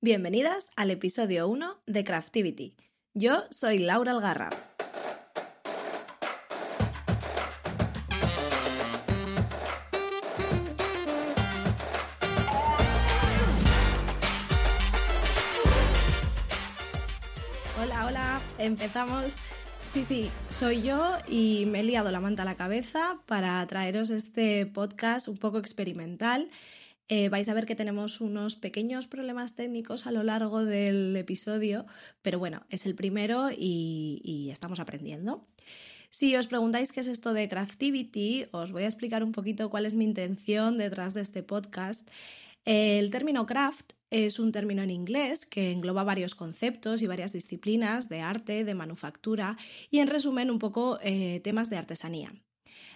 Bienvenidas al episodio 1 de Craftivity. Yo soy Laura Algarra. Hola, hola, empezamos. Sí, sí, soy yo y me he liado la manta a la cabeza para traeros este podcast un poco experimental. Eh, vais a ver que tenemos unos pequeños problemas técnicos a lo largo del episodio, pero bueno, es el primero y, estamos aprendiendo. Si os preguntáis qué es esto de Craftivity, os voy a explicar un poquito cuál es mi intención detrás de este podcast. El término craft es un término en inglés que engloba varios conceptos y varias disciplinas de arte, de manufactura y en resumen un poco eh, temas de artesanía.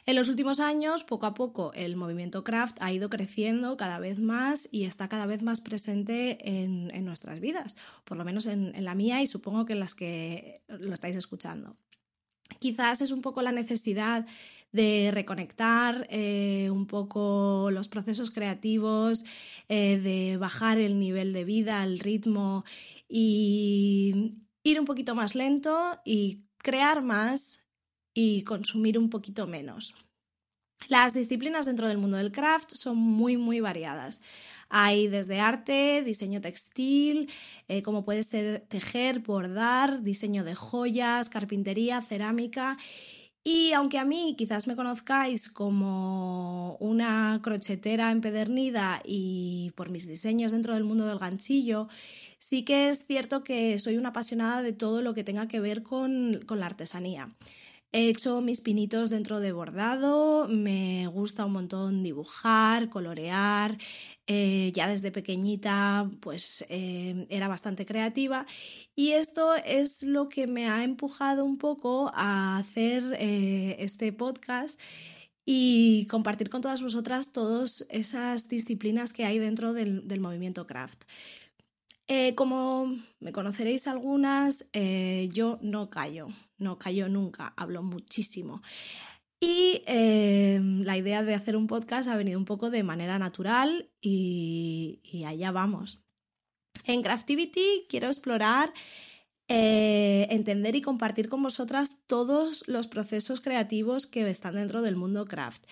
En los últimos años, poco a poco, el movimiento craft ha ido creciendo cada vez más y está cada vez más presente en, nuestras vidas, por lo menos en, en la mía y supongo que en las que lo estáis escuchando. Quizás es un poco la necesidad de reconectar eh, un poco los procesos creativos, eh, de bajar el nivel de vida, el ritmo y ir un poquito más lento y crear más y consumir un poquito menos. Las disciplinas dentro del mundo del craft son muy, muy variadas. Hay desde arte, diseño textil, eh, como puede ser tejer, bordar, diseño de joyas, carpintería, cerámica y aunque a mí quizás me conozcáis como una crochetera empedernida y por mis diseños dentro del mundo del ganchillo, sí que es cierto que soy una apasionada de todo lo que tenga que ver con, con la artesanía. He hecho mis pinitos dentro de bordado, me gusta un montón dibujar, colorear, eh, ya desde pequeñita pues eh, era bastante creativa y esto es lo que me ha empujado un poco a hacer eh, este podcast y compartir con todas vosotras todas esas disciplinas que hay dentro del, del movimiento craft. Eh, como me conoceréis algunas, eh, yo no callo, no callo nunca, hablo muchísimo. Y eh, la idea de hacer un podcast ha venido un poco de manera natural y, y allá vamos. En Craftivity quiero explorar eh, entender y compartir con vosotras todos los procesos creativos que están dentro del mundo craft.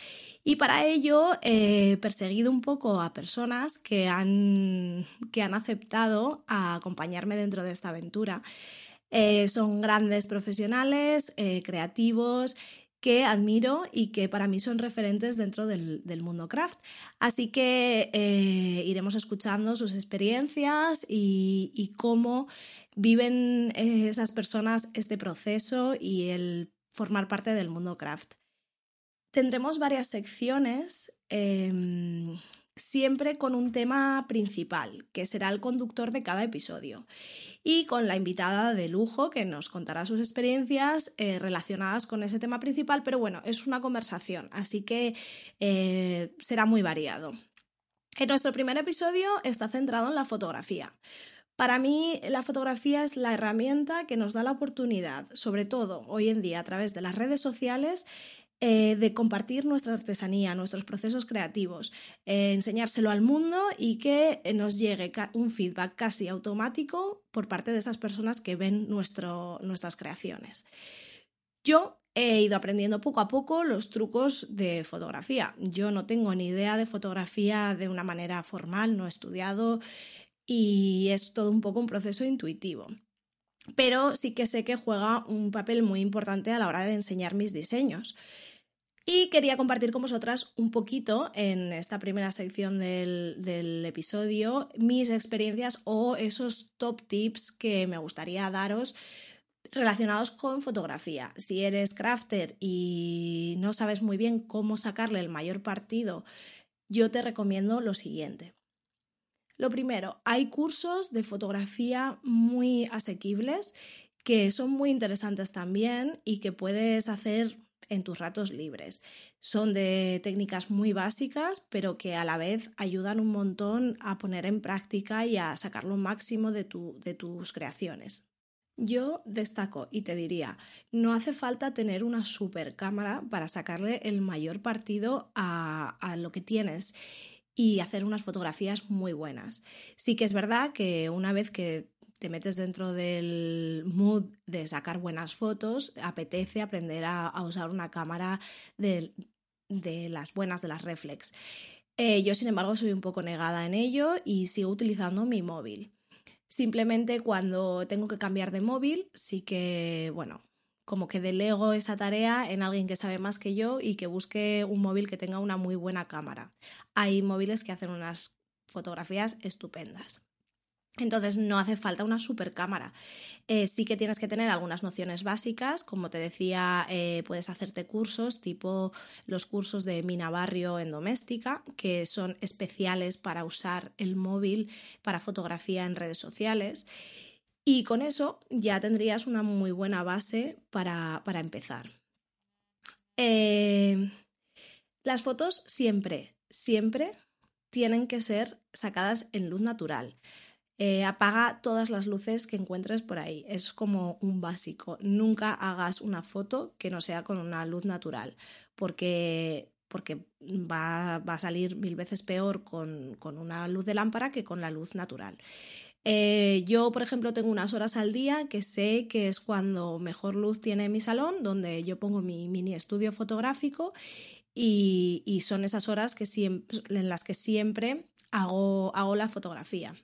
Y para ello he perseguido un poco a personas que han, que han aceptado a acompañarme dentro de esta aventura. Eh, son grandes profesionales, eh, creativos que admiro y que para mí son referentes dentro del, del mundo craft. Así que eh, iremos escuchando sus experiencias y cómo viven eh, esas personas este proceso y el formar parte del mundo craft. Tendremos varias secciones, eh, siempre con un tema principal, que será el conductor de cada episodio, y con la invitada de lujo que nos contará sus experiencias eh, relacionadas con ese tema principal, pero bueno, es una conversación, así que eh, será muy variado. En nuestro primer episodio está centrado en la fotografía. Para mí, la fotografía es la herramienta que nos da la oportunidad, sobre todo hoy en día a través de las redes sociales, eh, de compartir nuestra artesanía, nuestros procesos creativos, eh, enseñárselo al mundo y que nos llegue un feedback casi automático por parte de esas personas que ven nuestras creaciones. Yo he ido aprendiendo poco a poco los trucos de fotografía. Yo no tengo ni idea de fotografía de una manera formal, no he estudiado y es todo un poco un proceso intuitivo. Pero sí que sé que juega un papel muy importante a la hora de enseñar mis diseños. Y quería compartir con vosotras un poquito en esta primera sección del, episodio mis experiencias o esos top tips que me gustaría daros relacionados con fotografía. Si eres crafter y no sabes muy bien cómo sacarle el mayor partido, yo te recomiendo lo siguiente. Lo primero, hay cursos de fotografía muy asequibles que son muy interesantes también y que puedes hacer en tus ratos libres. Son de técnicas muy básicas, pero que a la vez ayudan un montón a poner en práctica y a sacar lo máximo de, de tus creaciones. Yo destaco y te diría, no hace falta tener una super cámara para sacarle el mayor partido a, a lo que tienes y hacer unas fotografías muy buenas. Sí que es verdad que una vez que te metes dentro del mood de sacar buenas fotos, apetece aprender a, usar una cámara de, las buenas, de las reflex. Eh, yo, sin embargo, soy un poco negada en ello y sigo utilizando mi móvil. Simplemente cuando tengo que cambiar de móvil, sí que, bueno, como que delego esa tarea en alguien que sabe más que yo y que busque un móvil que tenga una muy buena cámara. Hay móviles que hacen unas fotografías estupendas. Entonces no hace falta una super cámara. Eh, sí que tienes que tener algunas nociones básicas, como te decía, eh, puedes hacerte cursos tipo los cursos de Mina Barrio en doméstica, que son especiales para usar el móvil para fotografía en redes sociales. Y con eso ya tendrías una muy buena base para, empezar. Eh, las fotos siempre, siempre tienen que ser sacadas en luz natural. Eh, apaga todas las luces que encuentres por ahí. Es como un básico. Nunca hagas una foto que no sea con una luz natural, porque, porque va, a salir mil veces peor con, una luz de lámpara que con la luz natural. Eh, yo, por ejemplo, tengo unas horas al día que sé que es cuando mejor luz tiene mi salón, donde yo pongo mi mini estudio fotográfico y, son esas horas que en las que siempre hago, hago la fotografía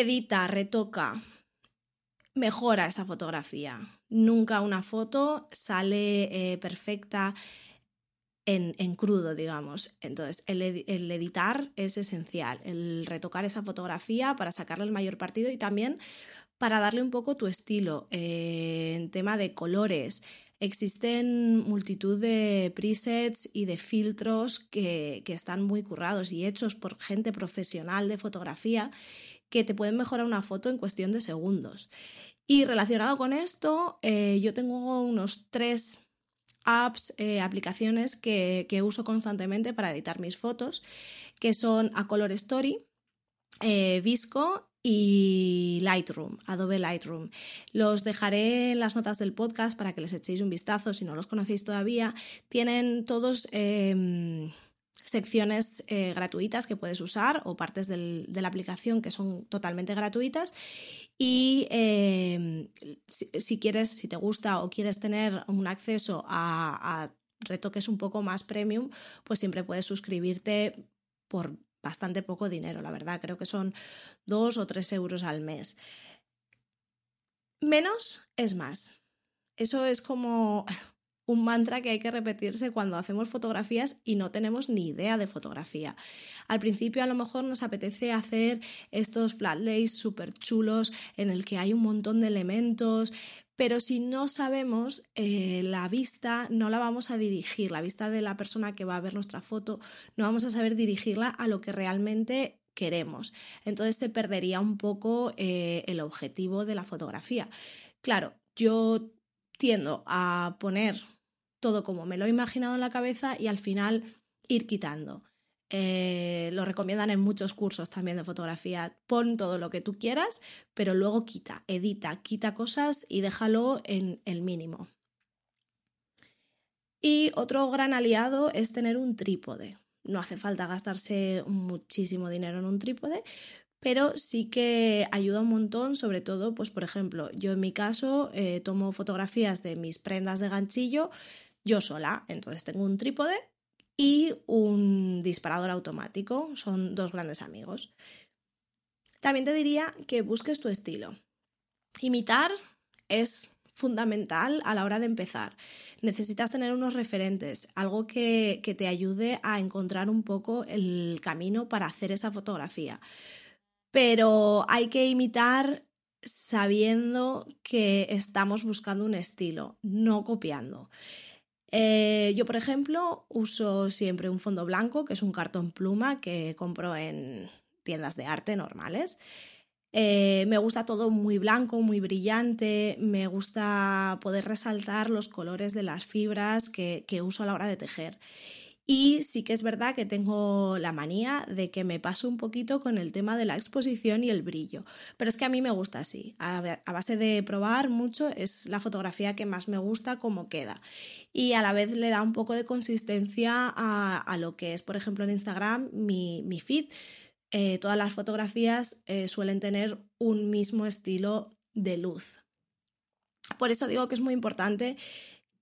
edita, retoca, mejora esa fotografía. Nunca una foto sale eh, perfecta en, crudo, digamos. Entonces, el, editar es esencial, el retocar esa fotografía para sacarle el mayor partido y también para darle un poco tu estilo eh, en tema de colores. Existen multitud de presets y de filtros que, que están muy currados y hechos por gente profesional de fotografía que te pueden mejorar una foto en cuestión de segundos. Y relacionado con esto, eh, yo tengo unos tres apps, eh, aplicaciones que, uso constantemente para editar mis fotos, que son A Color Story, eh, Visco y Lightroom, Adobe Lightroom. Los dejaré en las notas del podcast para que les echéis un vistazo si no los conocéis todavía. Tienen todos em, secciones eh, gratuitas que puedes usar o partes de la aplicación que son totalmente gratuitas. Y em, si, quieres, si te gusta o quieres tener un acceso a, retoques un poco más premium, pues siempre puedes suscribirte por bastante poco dinero, la verdad. Creo que son dos o tres euros al mes. Menos es más. Eso es como un mantra que hay que repetirse cuando hacemos fotografías y no tenemos ni idea de fotografía. Al principio a lo mejor nos apetece hacer estos flat lays súper chulos en el que hay un montón de elementos, pero si no sabemos eh, la vista, no la vamos a dirigir, la vista de la persona que va a ver nuestra foto, no vamos a saber dirigirla a lo que realmente queremos. Entonces se perdería un poco eh, el objetivo de la fotografía. Claro, yo tiendo a poner todo como me lo he imaginado en la cabeza y al final ir quitando. Eh, lo recomiendan en muchos cursos también de fotografía. Pon todo lo que tú quieras, pero luego quita, edita, quita cosas y déjalo en el mínimo. Y otro gran aliado es tener un trípode. No hace falta gastarse muchísimo dinero en un trípode, pero sí que ayuda un montón, sobre todo, pues por ejemplo, yo en mi caso eh, tomo fotografías de mis prendas de ganchillo yo sola. Entonces tengo un trípode y un disparador automático. Son dos grandes amigos. También te diría que busques tu estilo. Imitar es fundamental a la hora de empezar. Necesitas tener unos referentes, algo que, que, te ayude a encontrar un poco el camino para hacer esa fotografía. Pero hay que imitar sabiendo que estamos buscando un estilo, no copiando. Eh, yo, por ejemplo, uso siempre un fondo blanco, que es un cartón pluma que compro en tiendas de arte normales. Eh, me gusta todo muy blanco, muy brillante, me gusta poder resaltar los colores de las fibras que, que uso a la hora de tejer. Y sí que es verdad que tengo la manía de que me paso un poquito con el tema de la exposición y el brillo. Pero es que a mí me gusta así. A, base de probar mucho es la fotografía que más me gusta como queda. Y a la vez le da un poco de consistencia a, lo que es, por ejemplo, en Instagram mi, mi feed. Eh, todas las fotografías eh, suelen tener un mismo estilo de luz. Por eso digo que es muy importante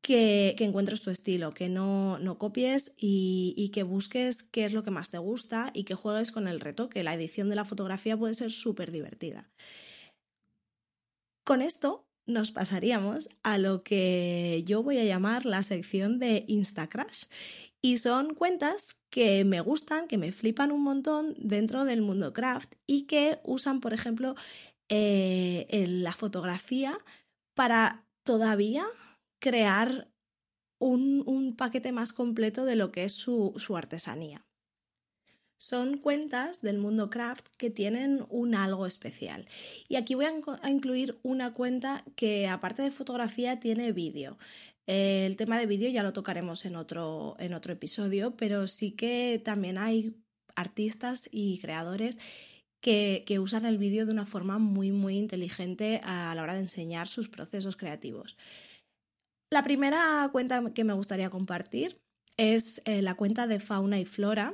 que, encuentres tu estilo, que no, copies y, que busques qué es lo que más te gusta y que juegues con el reto, que la edición de la fotografía puede ser súper divertida. Con esto nos pasaríamos a lo que yo voy a llamar la sección de Instacrash. Y son cuentas que me gustan, que me flipan un montón dentro del mundo craft y que usan, por ejemplo, eh, la fotografía para todavía crear un, paquete más completo de lo que es su, artesanía. Son cuentas del mundo craft que tienen un algo especial. Y aquí voy a, incluir una cuenta que aparte de fotografía tiene vídeo. el tema de vídeo ya lo tocaremos en otro, en otro episodio, pero sí que también hay artistas y creadores que, que, usan el vídeo de una forma muy, muy inteligente a la hora de enseñar sus procesos creativos. La primera cuenta que me gustaría compartir es eh, la cuenta de Fauna y Flora.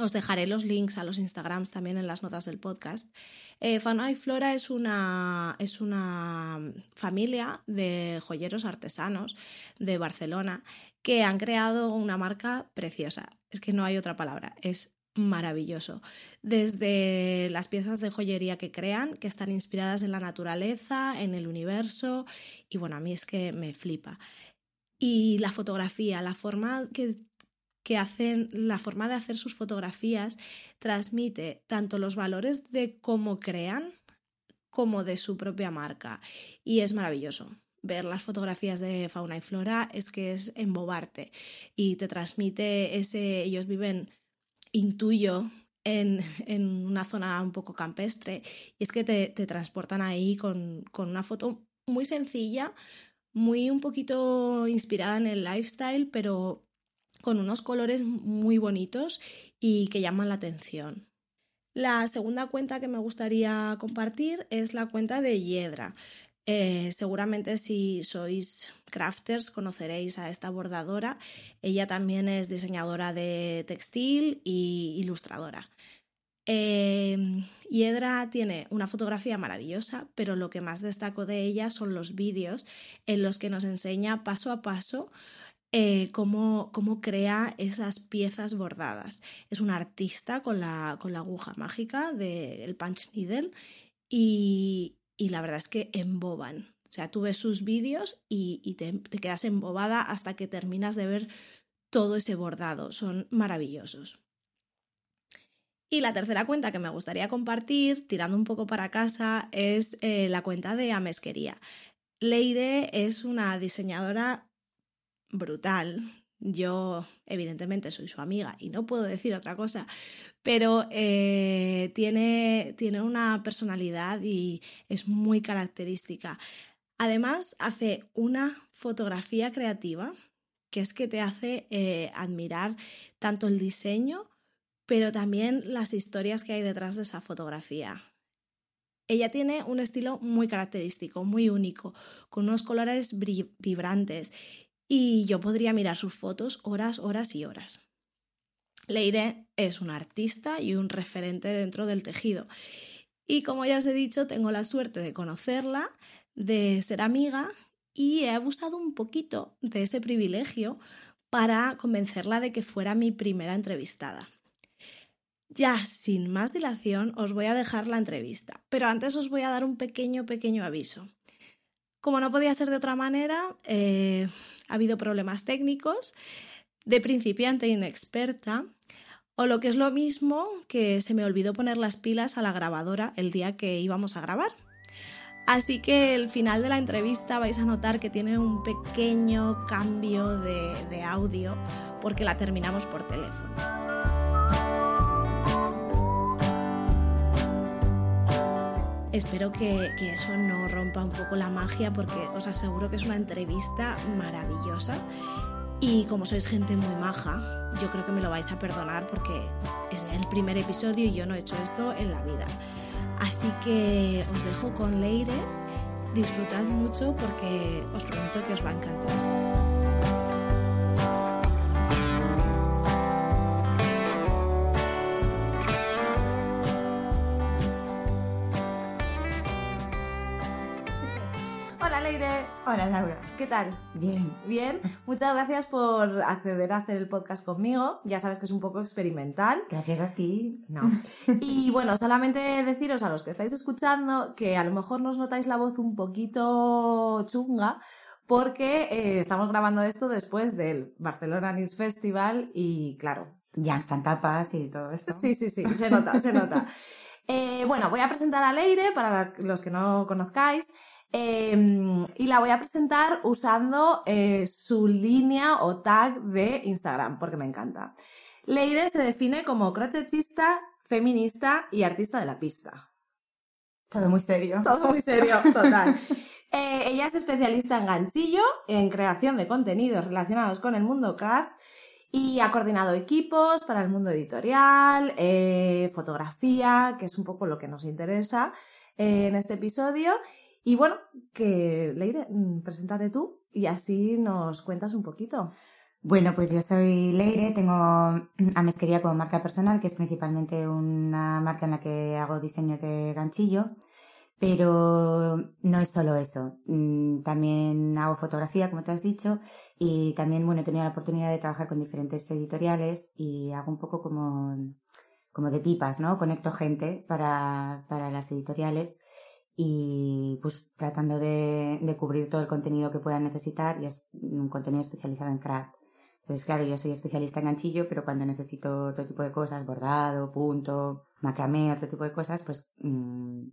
Os dejaré los links a los Instagrams también en las notas del podcast. Eh, Fauna y Flora es una, es una familia de joyeros artesanos de Barcelona que han creado una marca preciosa. Es que no hay otra palabra. Es maravilloso. Desde las piezas de joyería que crean, que están inspiradas en la naturaleza, en el universo, y bueno, a mí es que me flipa. Y la fotografía, la forma que, que hacen, la forma de hacer sus fotografías transmite tanto los valores de cómo crean como de su propia marca. Y es maravilloso ver las fotografías de fauna y flora es que es embobarte y te transmite ese ellos viven intuyo en, una zona un poco campestre y es que te, transportan ahí con, una foto muy sencilla, muy un poquito inspirada en el lifestyle, pero con unos colores muy bonitos y que llaman la atención. La segunda cuenta que me gustaría compartir es la cuenta de Hiedra. Eh, seguramente si sois crafters conoceréis a esta bordadora. Ella también es diseñadora de textil e ilustradora. Eh, Hiedra tiene una fotografía maravillosa, pero lo que más destaco de ella son los vídeos en los que nos enseña paso a paso eh, cómo, cómo, crea esas piezas bordadas. Es una artista con la, con la aguja mágica del punch needle y, y la verdad es que emboban. O sea, tú ves sus vídeos y, te, quedas embobada hasta que terminas de ver todo ese bordado. Son maravillosos. Y la tercera cuenta que me gustaría compartir, tirando un poco para casa, es eh, la cuenta de Amesquería. Leire es una diseñadora brutal. Yo, evidentemente, soy su amiga y no puedo decir otra cosa, pero eh, tiene, tiene una personalidad y es muy característica. Además, hace una fotografía creativa que es que te hace eh, admirar tanto el diseño, pero también las historias que hay detrás de esa fotografía. Ella tiene un estilo muy característico, muy único, con unos colores vibrantes y yo podría mirar sus fotos horas, horas y horas. Leire es una artista y un referente dentro del tejido. Y como ya os he dicho, tengo la suerte de conocerla, de ser amiga y he abusado un poquito de ese privilegio para convencerla de que fuera mi primera entrevistada. Ya, sin más dilación, os voy a dejar la entrevista, pero antes os voy a dar un pequeño, pequeño aviso. Como no podía ser de otra manera, eh, ha habido problemas técnicos de principiante inexperta o lo que es lo mismo que se me olvidó poner las pilas a la grabadora el día que íbamos a grabar. Así que el final de la entrevista vais a notar que tiene un pequeño cambio de, de audio porque la terminamos por teléfono. Espero que, que, eso no rompa un poco la magia porque os aseguro que es una entrevista maravillosa y como sois gente muy maja, yo creo que me lo vais a perdonar porque es el primer episodio y yo no he hecho esto en la vida. Así que os dejo con Leire, disfrutad mucho porque os prometo que os va a encantar. Hola Laura. ¿Qué tal? Bien. Bien. Muchas gracias por acceder a hacer el podcast conmigo. Ya sabes que es un poco experimental. Gracias a ti. No. y bueno, solamente deciros a los que estáis escuchando que a lo mejor nos notáis la voz un poquito chunga porque eh, estamos grabando esto después del Barcelona News Festival y claro. Ya están tapas y todo esto. Sí, sí, sí, se nota, se nota. Eh, bueno, voy a presentar a Leire para los que no conozcáis. Em, y la voy a presentar usando eh, su línea o tag de Instagram, porque me encanta. Leire se define como crochetista, feminista y artista de la pista. Todo muy serio. Todo muy serio, total. Eh, ella es especialista en ganchillo, en creación de contenidos relacionados con el mundo craft y ha coordinado equipos para el mundo editorial, eh, fotografía, que es un poco lo que nos interesa en este episodio. Y bueno, que Leire, mm, preséntate tú y así nos cuentas un poquito. Bueno, pues yo soy Leire, tengo a Mesquería como marca personal, que es principalmente una marca en la que hago diseños de ganchillo, pero no es solo eso. Mm, también hago fotografía, como te has dicho, y también, bueno, he tenido la oportunidad de trabajar con diferentes editoriales y hago un poco como, como de pipas, ¿no? Conecto gente para, para las editoriales y pues tratando de, cubrir todo el contenido que puedan necesitar y es un contenido especializado en craft. Entonces, claro, yo soy especialista en ganchillo, pero cuando necesito otro tipo de cosas, bordado, punto, macramé, otro tipo de cosas, pues mm,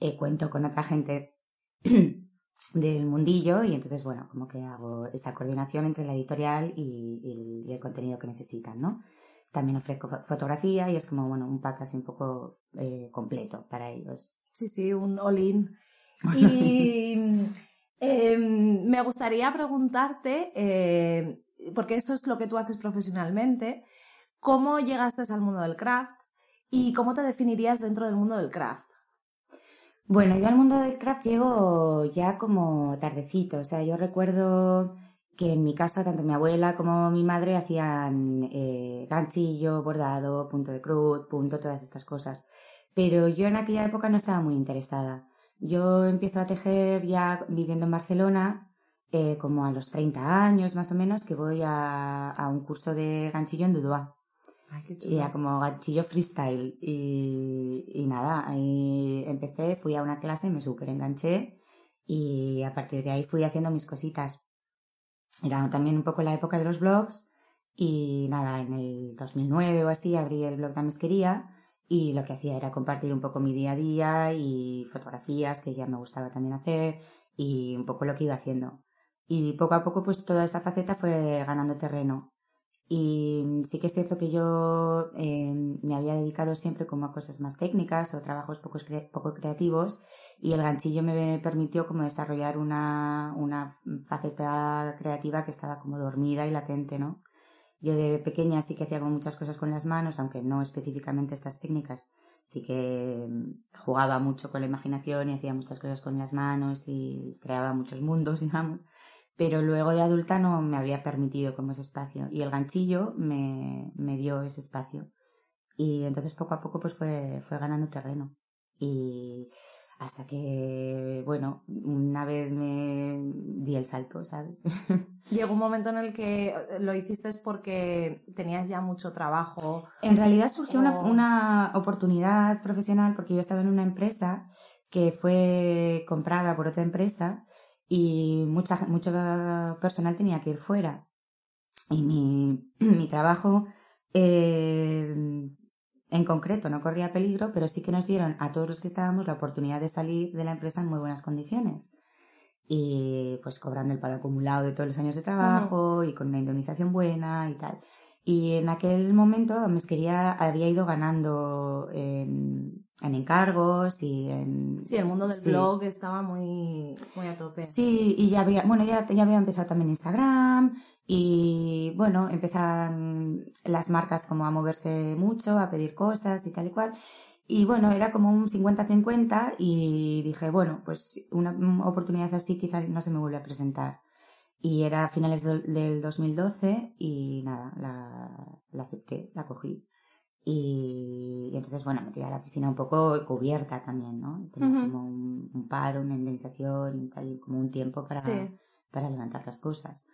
eh, cuento con otra gente del mundillo y entonces, bueno, como que hago esa coordinación entre la editorial y, y, el contenido que necesitan, ¿no? También ofrezco fotografía y es como, bueno, un pack así un poco eh, completo para ellos. Sí, sí, un all-in. Y em, me gustaría preguntarte, eh, porque eso es lo que tú haces profesionalmente, ¿cómo llegaste al mundo del craft y cómo te definirías dentro del mundo del craft? Bueno, yo al mundo del craft llego ya como tardecito, o sea, yo recuerdo que en mi casa tanto mi abuela como mi madre hacían eh, ganchillo, bordado, punto de cruz, punto, todas estas cosas. Pero yo en aquella época no estaba muy interesada. Yo empiezo a tejer ya viviendo en Barcelona, eh, como a los 30 años más o menos, que voy a, a un curso de ganchillo en Dudois. Y era como ganchillo freestyle. Y, y nada, ahí empecé, fui a una clase, me súper enganché y a partir de ahí fui haciendo mis cositas. Era también un poco la época de los blogs y nada, en el 2009 o así abrí el blog de Amesquería y lo que hacía era compartir un poco mi día a día y fotografías que ya me gustaba también hacer y un poco lo que iba haciendo. Y poco a poco pues toda esa faceta fue ganando terreno. Y sí que es cierto que yo eh, me había dedicado siempre como a cosas más técnicas o trabajos poco, poco creativos y el ganchillo me permitió como desarrollar una, una faceta creativa que estaba como dormida y latente, ¿no? Yo de pequeña sí que hacía muchas cosas con las manos, aunque no específicamente estas técnicas. Sí que mm, jugaba mucho con la imaginación y hacía muchas cosas con las manos y creaba muchos mundos, digamos. Pero luego de adulta no me había permitido como ese espacio. Y el ganchillo me, me dio ese espacio. Y entonces poco a poco pues fue, fue ganando terreno. Y hasta que, bueno, una vez me di el salto, ¿sabes? Llegó un momento en el que lo hiciste porque tenías ya mucho trabajo. En realidad surgió una, una, oportunidad profesional porque yo estaba en una empresa que fue comprada por otra empresa y mucha, mucho personal tenía que ir fuera. Y mi, mi trabajo eh, en concreto no corría peligro, pero sí que nos dieron a todos los que estábamos la oportunidad de salir de la empresa en muy buenas condiciones. Y pues cobrando el paro acumulado de todos los años de trabajo y con una indemnización buena y tal. Y en aquel momento Mesquería había ido ganando en, en encargos y en... Sí, el mundo del blog estaba muy, muy a tope. Sí, y ya había, bueno, ya, ya había empezado también Instagram y bueno, empiezan las marcas como a moverse mucho, a pedir cosas y tal y cual. Y bueno, era como un 50-50 y dije, bueno, pues una oportunidad así quizá no se me vuelve a presentar. Y era a finales del 2012 y nada, la, la acepté, la cogí. Y, entonces, bueno, me tiré a la piscina un poco cubierta también, ¿no? Tenía como un, paro, una indemnización y tal, como un tiempo para, para levantar las cosas.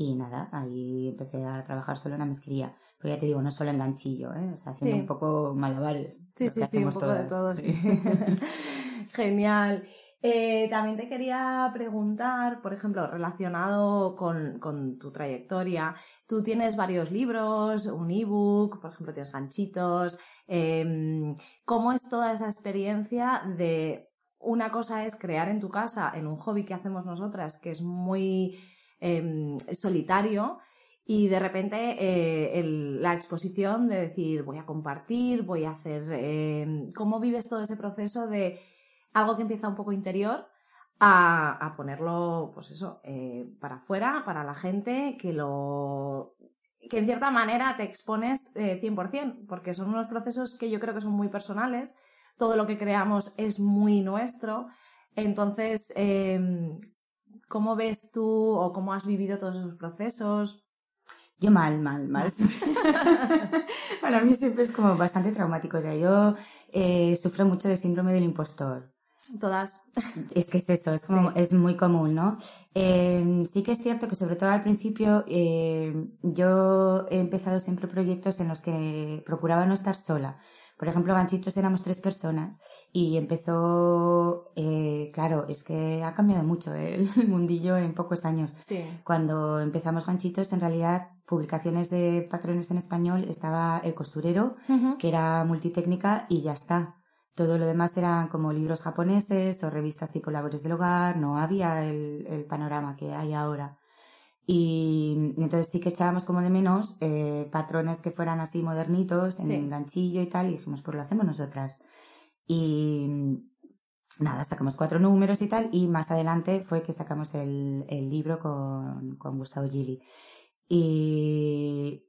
Y nada, ahí empecé a trabajar solo en la mesquería. Pero ya te digo, no solo en ganchillo, ¿eh? O sea, haciendo un poco malabares. Sí, sí, sí, un poco de todo, sí. Genial. Eh, también te quería preguntar, por ejemplo, relacionado con, con, tu trayectoria, tú tienes varios libros, un ebook, por ejemplo, tienes ganchitos. Eh, ¿Cómo es toda esa experiencia de una cosa es crear en tu casa, en un hobby que hacemos nosotras, que es muy eh, solitario, y de repente eh, la exposición de decir voy a compartir, voy a hacer... Em, ¿Cómo vives todo ese proceso de algo que empieza un poco interior a, ponerlo, pues eso, eh, para afuera, para la gente, que lo que en cierta manera te expones eh, 100%, porque son unos procesos que yo creo que son muy personales, todo lo que creamos es muy nuestro, entonces, em, ¿cómo ves tú o cómo has vivido todos esos procesos? Yo mal, mal, mal. Para mí siempre es como bastante traumático. Ya yo eh, sufro mucho de síndrome del impostor. Todas. Es que es eso, es, como, es muy común, ¿no? Eh, sí que es cierto que sobre todo al principio eh, yo he empezado siempre proyectos en los que procuraba no estar sola. Por ejemplo, Ganchitos éramos tres personas y empezó, eh, claro, es que ha cambiado mucho el mundillo en pocos años. Sí. Cuando empezamos Ganchitos, en realidad, publicaciones de patrones en español, estaba El Costurero, que era multitécnica y ya está. Todo lo demás eran como libros japoneses o revistas tipo Labores del Hogar, no había el, panorama que hay ahora. Y, entonces sí que echábamos como de menos eh, patrones que fueran así modernitos, en ganchillo y tal, y dijimos, pues lo hacemos nosotras. Y nada, sacamos cuatro números y tal, y más adelante fue que sacamos el, el libro con, con Gustavo Gili. Y,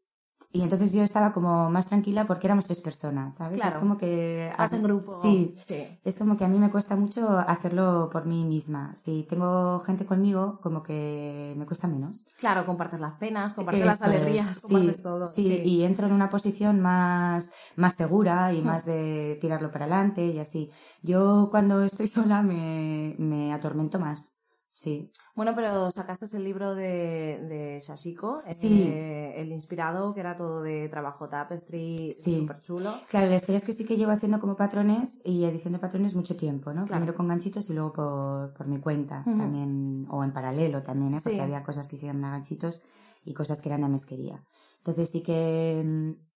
y entonces yo estaba como más tranquila porque éramos tres personas, ¿sabes? Claro. Es como que... Hacen grupo. Sí, sí. Es como que a mí me cuesta mucho hacerlo por mí misma. Si tengo gente conmigo, como que me cuesta menos. Claro, compartes las penas, compartes las alegrías, compartes todo. Sí, y entro en una posición más, más segura y más de tirarlo para adelante y así. Yo cuando estoy sola me, me atormento más. Sí. Bueno, pero sacaste el libro de, de Shashiko, eh, el inspirado, que era todo de trabajo tapestry, sí. súper chulo. Claro, la historia es que sí que llevo haciendo como patrones y edición de patrones mucho tiempo, ¿no? Primero con ganchitos y luego por, por mi cuenta, también, o en paralelo también, ¿eh? Porque había cosas que se llaman ganchitos y cosas que eran de mesquería. Entonces sí que mm,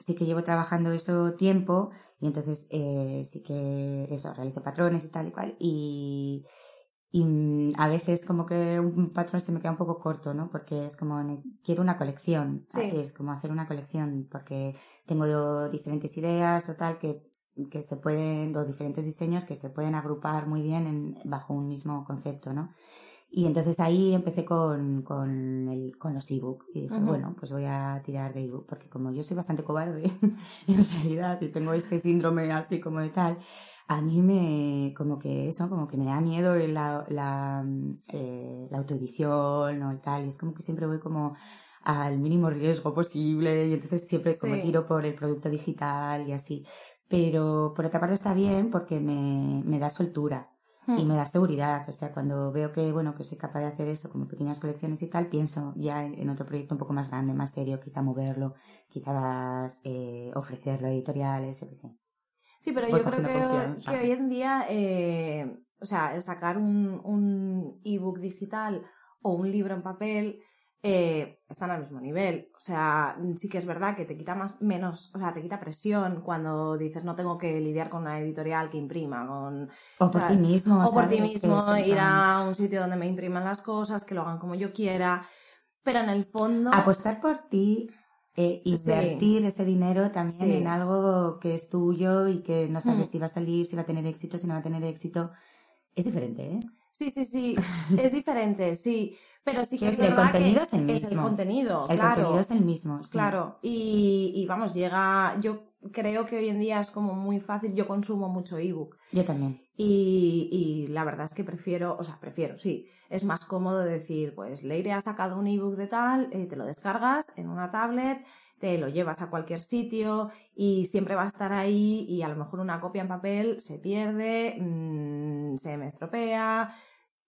sí que llevo trabajando eso tiempo y entonces eh, sí que eso, realizo patrones y tal y cual y y mm, a veces como que un patrón se me queda un poco corto, ¿no? Porque es como, quiero una colección, es como hacer una colección, porque tengo diferentes ideas o tal que, que se pueden, o diferentes diseños que se pueden agrupar muy bien en, bajo un mismo concepto, ¿no? Y entonces ahí empecé con, con, el, con los ebook y dije, bueno, pues voy a tirar de ebook, porque como yo soy bastante cobarde en realidad y tengo este síndrome así como de tal, a mí me, como que eso, como que me da miedo la, la, eh, la autoedición o tal, y es como que siempre voy como al mínimo riesgo posible y entonces siempre como tiro por el producto digital y así. Pero por otra parte está bien porque me, me da soltura y hmm. me da seguridad. O sea, cuando veo que, bueno, que soy capaz de hacer eso como pequeñas colecciones y tal, pienso ya en, otro proyecto un poco más grande, más serio, quizá moverlo, quizás eh, ofrecerlo a editoriales, o qué sé. Sí, pero yo creo que, que, hoy en día, eh, o sea, sacar un, un ebook digital o un libro en papel eh, están al mismo nivel. O sea, sí que es verdad que te quita más, menos, o sea, te quita presión cuando dices no tengo que lidiar con una editorial que imprima, con... O por ti mismo. O por ti mismo, ir a un sitio donde me impriman las cosas, que lo hagan como yo quiera. Pero en el fondo... Apostar por ti que invertir ese dinero también en algo que es tuyo y que no sabes mm. si va a salir, si va a tener éxito, si no va a tener éxito. Es diferente, ¿eh? Sí, sí, sí, es diferente, sí. Pero sí que es el contenido es el mismo. Es el contenido, el contenido es el mismo, sí. Claro, y, y, vamos, llega, yo creo que hoy en día es como muy fácil, yo consumo mucho ebook. Yo también. Y, y la verdad es que prefiero, o sea, prefiero, sí, es más cómodo decir, pues Leire ha sacado un ebook de tal, eh, te lo descargas en una tablet, te lo llevas a cualquier sitio y siempre va a estar ahí y a lo mejor una copia en papel se pierde, mmm, se me estropea,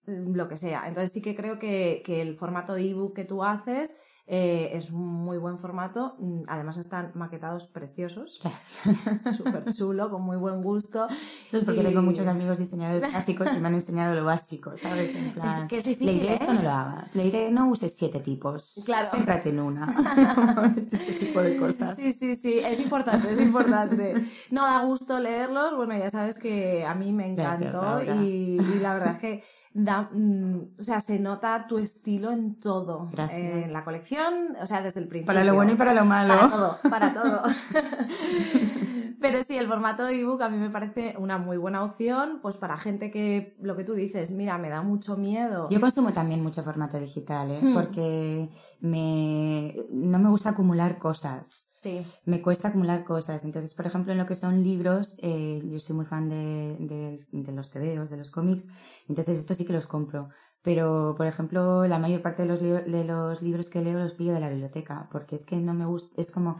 Mm, lo que sea. Entonces sí que creo que, que el formato ebook que tú haces eh, es un muy buen formato. Mm, además están maquetados preciosos. Súper chulo, con muy buen gusto. Eso es porque tengo muchos amigos diseñadores gráficos y me han enseñado lo básico, ¿sabes? En plan, que es difícil, le esto ¿eh? no lo hagas. Le diré no uses siete tipos. Claro. Céntrate en una. este tipo de cosas. Sí, sí, sí. Es importante, es importante. No da gusto leerlos. Bueno, ya sabes que a mí me encantó y, y la verdad es que da, mm, o sea, se nota tu estilo en todo. En la colección, o sea, desde el principio. Para lo bueno y para lo malo. Para todo, para todo. Pero sí, el formato ebook a mí me parece una muy buena opción, pues para gente que, lo que tú dices, mira, me da mucho miedo. Yo consumo también mucho formato digital, ¿eh? Hmm. porque me, no me gusta acumular cosas. Sí. Me cuesta acumular cosas. Entonces, por ejemplo, en lo que son libros, eh, yo soy muy fan de, de, de los tebeos, de los cómics, entonces esto sí que los compro. Pero, por ejemplo, la mayor parte de los, de los libros que leo los pillo de la biblioteca, porque es que no me gusta, es como,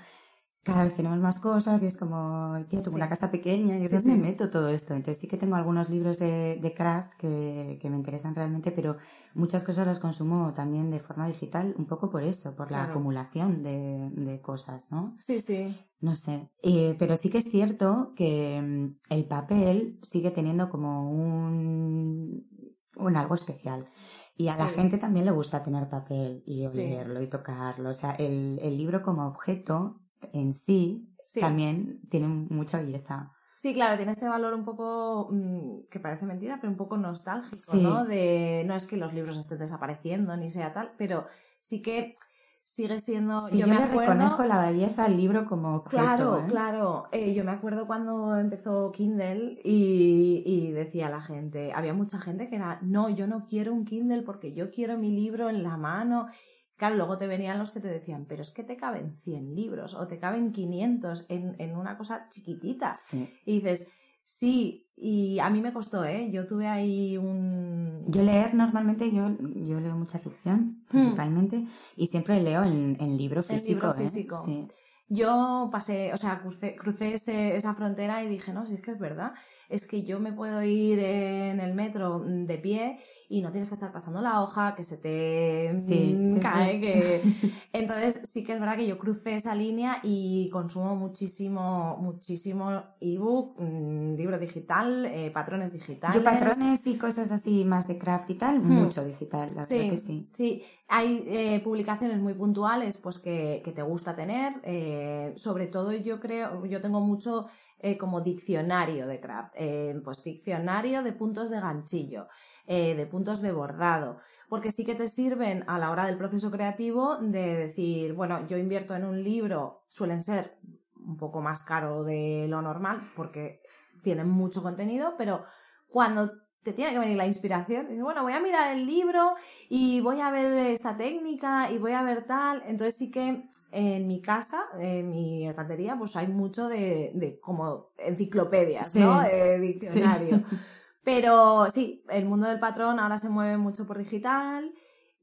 cada vez tenemos más cosas y es como, tío, tengo una casa pequeña y es donde meto todo esto. Entonces sí que tengo algunos libros de, de craft que, que, me interesan realmente, pero muchas cosas las consumo también de forma digital, un poco por eso, por la acumulación de, de, cosas, ¿no? Sí, sí. No sé. Eh, pero sí que es cierto que mm, el papel sigue teniendo como un, un algo especial. Y a la gente también le gusta tener papel y leerlo y tocarlo. O sea, el, el libro como objeto en sí, también tiene mucha belleza. Sí, claro, tiene este valor un poco mmm, que parece mentira, pero un poco nostálgico, ¿no? De no es que los libros estén desapareciendo ni sea tal, pero sí que sigue siendo. Sí, yo, me le acuerdo... reconozco la belleza del libro como objeto. Claro, ¿eh? claro. Eh, yo me acuerdo cuando empezó Kindle y, y decía la gente, había mucha gente que era, no, yo no quiero un Kindle porque yo quiero mi libro en la mano Claro, luego te venían los que te decían, pero es que te caben 100 libros o te caben 500 en, en una cosa chiquitita. Sí. Y dices, sí, y a mí me costó, ¿eh? Yo tuve ahí un... Yo leer normalmente, yo, yo leo mucha ficción, principalmente, hmm. y siempre leo en, en libro físico. En libro físico. ¿eh? Sí. Yo pasé, o sea, crucé, crucé ese, esa frontera y dije, no, si es que es verdad, es que yo me puedo ir en el metro de pie y no tienes que estar pasando la hoja, que se te sí, mm, sí, cae, sí. que... Entonces sí que es verdad que yo crucé esa línea y consumo muchísimo, muchísimo ebook, mmm, libro digital, eh, patrones digitales. Yo patrones y cosas así más de craft y tal, hmm. mucho digital, la verdad que sí. Sí, hay eh, publicaciones muy puntuales pues que, que te gusta tener, eh, sobre todo yo creo, yo tengo mucho eh, como diccionario de craft, eh, pues diccionario de puntos de ganchillo eh, de puntos de bordado, porque sí que te sirven a la hora del proceso creativo de decir, bueno, yo invierto en un libro, suelen ser un poco más caro de lo normal porque tienen mucho contenido, pero cuando te tiene que venir la inspiración, dices, bueno, voy a mirar el libro y voy a ver esta técnica y voy a ver tal. Entonces sí que en mi casa, en mi estantería, pues hay mucho de, de como enciclopedias, sí, ¿no? De diccionario. Sí. Pero sí, el mundo del patrón ahora se mueve mucho por digital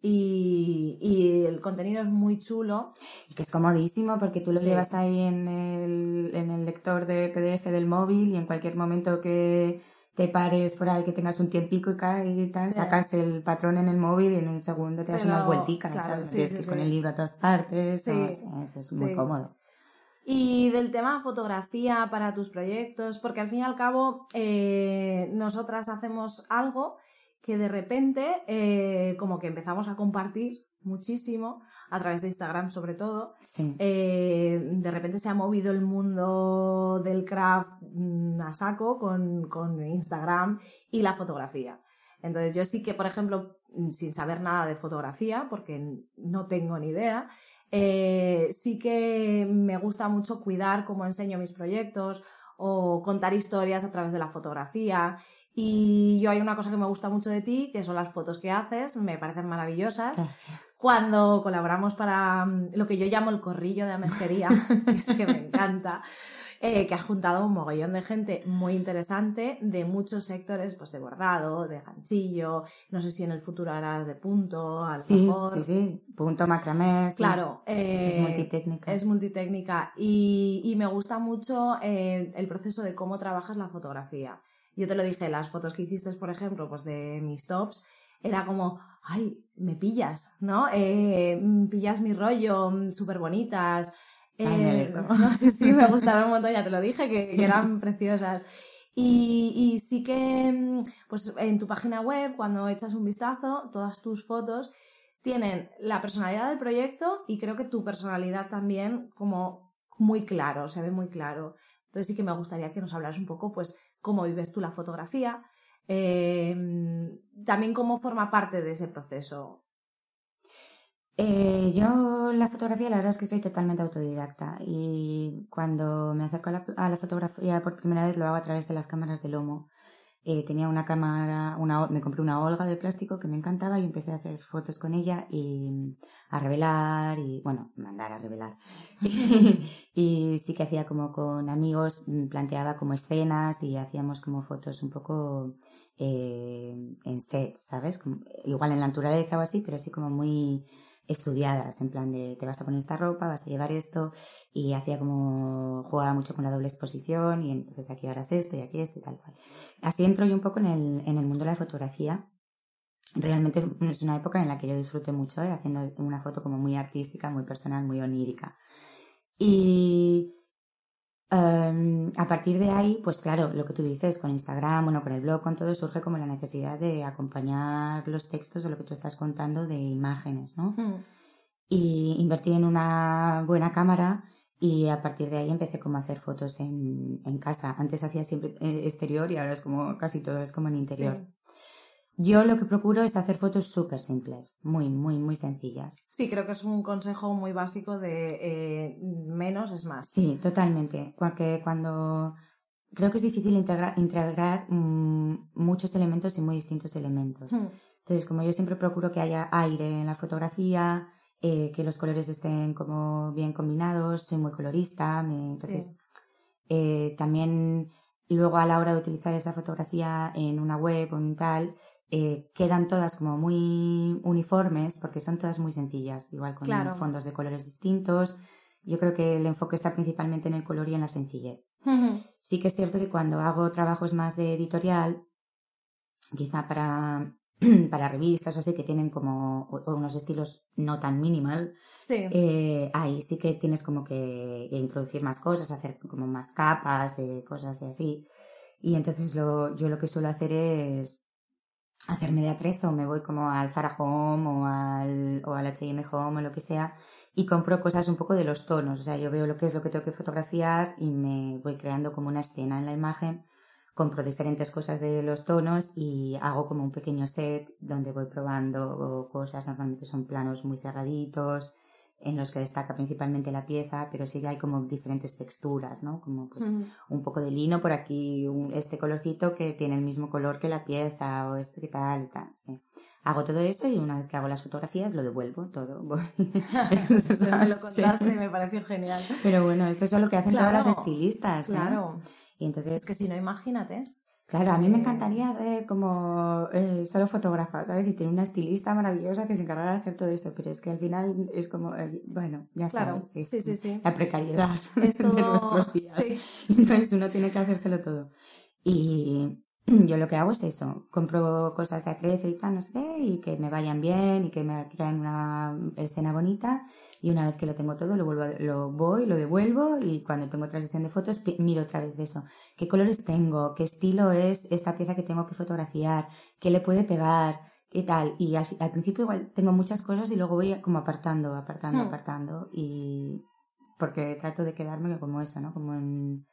y, y el contenido es muy chulo. Y que es comodísimo porque tú lo Sí. llevas ahí en el, en el lector de PDF del móvil y en cualquier momento que te pares por ahí, que tengas un tiempico y, y tal, Sí. sacas el patrón en el móvil y en un segundo te das Pero, unas vuelticas, claro, ¿sabes? sí, sí, que con el libro a todas partes, no, es, es muy cómodo. Y del tema fotografía para tus proyectos, porque al fin y al cabo eh, nosotras hacemos algo que de repente eh, como que empezamos a compartir muchísimo a través de Instagram sobre todo. Sí. Eh, de repente se ha movido el mundo del craft mm, a saco con, con Instagram y la fotografía. Entonces yo sí que, por ejemplo, sin saber nada de fotografía, porque no tengo ni idea, Eh, sí que me gusta mucho cuidar cómo enseño mis proyectos o contar historias a través de la fotografía. Y yo hay una cosa que me gusta mucho de ti, que son las fotos que haces, me parecen maravillosas. Gracias. Cuando colaboramos para mm, lo que yo llamo el corrillo de amesquería, que es que me encanta, eh, que has juntado un mogollón de gente muy interesante de muchos sectores, pues de bordado, de ganchillo, no sé si en el futuro harás de punto, a lo Sí, sí, sí. Punto macramé. sí. Claro, Es eh, multitécnica. es multitécnica y, y me gusta mucho eh, el proceso de cómo trabajas la fotografía. Yo te lo dije, las fotos que hiciste, por ejemplo, pues de mis tops, era como, ay, me pillas, ¿no? Eh, mm, pillas mi rollo, súper bonitas. No, sí, sí, me gustaron un montón, ya te lo dije, que, que eran preciosas. Y, y sí que, mm, pues en tu página web, cuando echas un vistazo, todas tus fotos tienen la personalidad del proyecto y creo que tu personalidad también como muy claro, se ve muy claro. Entonces sí que me gustaría que nos hablaras un poco, pues, cómo vives tú la fotografía, eh, también cómo forma parte de ese proceso. Eh, yo la fotografía, la verdad es que soy totalmente autodidacta y cuando me acerco a la, fotografía por primera vez lo hago a través de las cámaras de lomo. Eh, tenía una cámara, una, me compré una Olga de plástico que me encantaba y empecé a hacer fotos con ella y a revelar y, bueno, mandar a revelar. y sí que hacía como con amigos, planteaba como escenas y hacíamos como fotos un poco eh, en set, ¿sabes? Como- igual en la naturaleza o así, pero sí como muy estudiadas, en plan de te vas a poner esta ropa, vas a llevar esto, y hacía como, jugaba mucho con la doble exposición, y entonces aquí harás esto y aquí esto y tal cual. Así entro yo un poco en el, en el mundo de la fotografía. Realmente es una época en la que yo disfruté mucho, ¿eh? haciendo una foto como muy artística, muy personal, muy onírica. Y em, a partir de ahí, pues claro, lo que tú dices con Instagram, bueno, con el blog, con todo, surge como la necesidad de acompañar los textos o lo que tú estás contando de imágenes, ¿no? y invertí en una buena cámara y a partir de ahí empecé como a hacer fotos en, en casa. Antes hacía siempre eh, exterior y ahora es como casi todo es como en interior. Yo lo que procuro es hacer fotos súper simples, muy, muy, muy sencillas. Sí, creo que es un consejo muy básico de eh, menos es más. Sí, totalmente. Porque cuando creo que es difícil integra- integrar mm, muchos elementos y muy distintos elementos. Hmm. Entonces, como yo siempre procuro que haya aire en la fotografía, eh, que los colores estén como bien combinados, soy muy colorista, me- entonces Sí. eh, también luego a la hora de utilizar esa fotografía en una web o en tal, eh, quedan todas como muy uniformes porque son todas muy sencillas, igual con Claro. fondos de colores distintos. Yo creo que el enfoque está principalmente en el color y en la sencillez. Sí que es cierto que cuando hago trabajos más de editorial, quizá para, para revistas o así, que tienen como unos estilos no tan minimal, Sí. eh, ahí sí que tienes como que introducir más cosas, hacer como más capas de cosas y así. Y entonces lo, yo lo que suelo hacer es hacerme de atrezo, me voy como al Zara Home o al, o al H&M Home o lo que sea y compro cosas un poco de los tonos, o sea, yo veo lo que es lo que tengo que fotografiar y me voy creando como una escena en la imagen, compro diferentes cosas de los tonos y hago como un pequeño set donde voy probando cosas, normalmente son planos muy cerraditos, en los que destaca principalmente la pieza, pero sí que hay como diferentes texturas, ¿no? Como pues un poco de lino por aquí, un- este colorcito que tiene el mismo color que la pieza o este que tal, tal, sí. Hago todo eso y una vez que hago las fotografías lo devuelvo todo. Se me lo contaste y me pareció genial. Pero bueno, esto es lo que hacen todas las Claro, estilistas. ¿eh? Claro. Y entonces, Es que si no, imagínate. Claro, a mí me eh, encantaría ser como eh, solo fotógrafa, ¿sabes? Y tener una estilista maravillosa que se encargara de hacer todo eso, pero es que al final es como, el- bueno, ya Claro. sabes, es Sí, sí, sí. la precariedad de nuestros días. Entonces uno tiene que hacérselo todo. Y yo lo que hago es eso, compro cosas de atrezo y tal, no sé qué, y que me vayan bien y que me crean una escena bonita. Y una vez que lo tengo todo, lo, vuelvo, a- lo voy, lo devuelvo y cuando tengo otra sesión de fotos, miro otra vez eso. ¿Qué colores tengo? ¿Qué estilo es esta pieza que tengo que fotografiar? ¿Qué le puede pegar? ¿Qué tal? Y al, al principio igual tengo muchas cosas y luego voy como apartando, apartando, Hmm. apartando. Y porque trato de quedarme como eso, ¿no? Como en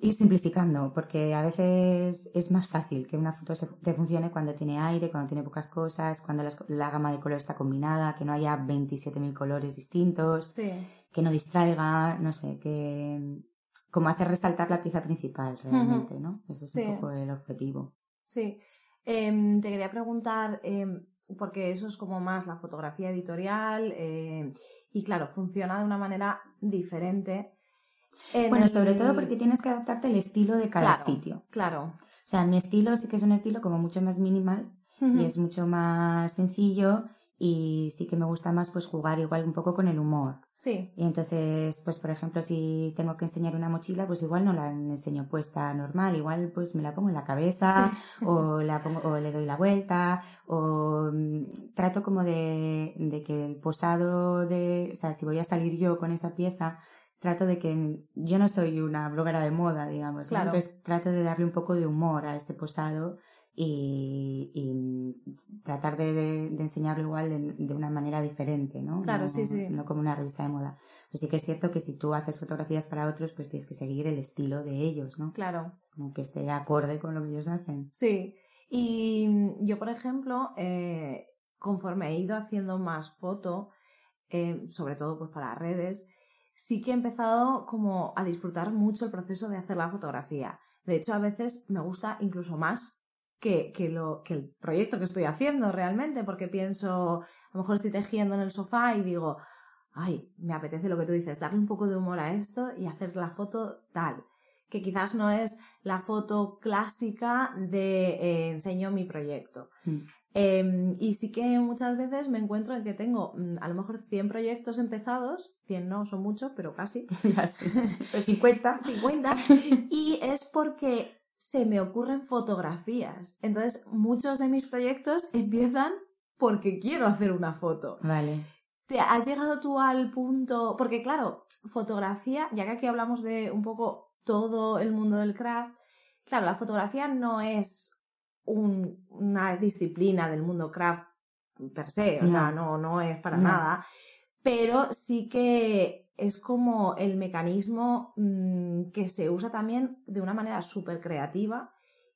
ir simplificando, porque a veces es más fácil que una foto se, te funcione cuando tiene aire, cuando tiene pocas cosas, cuando las- la, gama de color está combinada, que no haya 27.000 colores distintos, Sí. que no distraiga, no sé, que como hacer resaltar la pieza principal realmente, ¿no? Ese es Sí. un poco el objetivo. Sí. Em, te quería preguntar, em, porque eso es como más la fotografía editorial, em, y claro, funciona de una manera diferente. En Bueno, el- sobre todo porque tienes que adaptarte al estilo de cada Claro, sitio. Claro. O sea, mi estilo sí que es un estilo como mucho más minimal y es mucho más sencillo y sí que me gusta más pues jugar igual un poco con el humor. Sí. Y entonces, pues por ejemplo, si tengo que enseñar una mochila, pues igual no la enseño puesta normal, igual pues me la pongo en la cabeza o la pongo o le doy la vuelta o mm, trato como de, de que el posado de, o sea, si voy a salir yo con esa pieza, trato de que yo no soy una bloguera de moda, digamos, ¿no? Claro. entonces trato de darle un poco de humor a este posado y, y tratar de, de- de enseñarlo igual en- de una manera diferente, ¿no? Claro, No- sí, sí. No como una revista de moda. Pues sí que es cierto que si tú haces fotografías para otros, pues tienes que seguir el estilo de ellos, ¿no? Claro. Como que esté acorde con lo que ellos hacen. Sí. Y mm, yo, por ejemplo, eh, conforme he ido haciendo más foto, eh, sobre todo pues para redes, sí que he empezado como a disfrutar mucho el proceso de hacer la fotografía. De hecho, a veces me gusta incluso más que, que, lo, que el proyecto que estoy haciendo realmente, porque pienso, a lo mejor estoy tejiendo en el sofá y digo, ay, me apetece lo que tú dices, darle un poco de humor a esto y hacer la foto tal, que quizás no es la foto clásica de eh, enseño mi proyecto. Mm. Eh, y sí que muchas veces me encuentro en que tengo mm, a lo mejor 100 proyectos empezados, 100 no son muchos, pero casi, Ya sé. Pero 50. 50, y es porque se me ocurren fotografías. Entonces, muchos de mis proyectos empiezan porque quiero hacer una foto. Vale. ¿Te has llegado tú al punto? Porque claro, fotografía, ya que aquí hablamos de un poco todo el mundo del craft, claro, la fotografía no es un- una disciplina del mundo craft per se, o No. sea, no, no es para No. nada, pero sí que es como el mecanismo mm, que se usa también de una manera súper creativa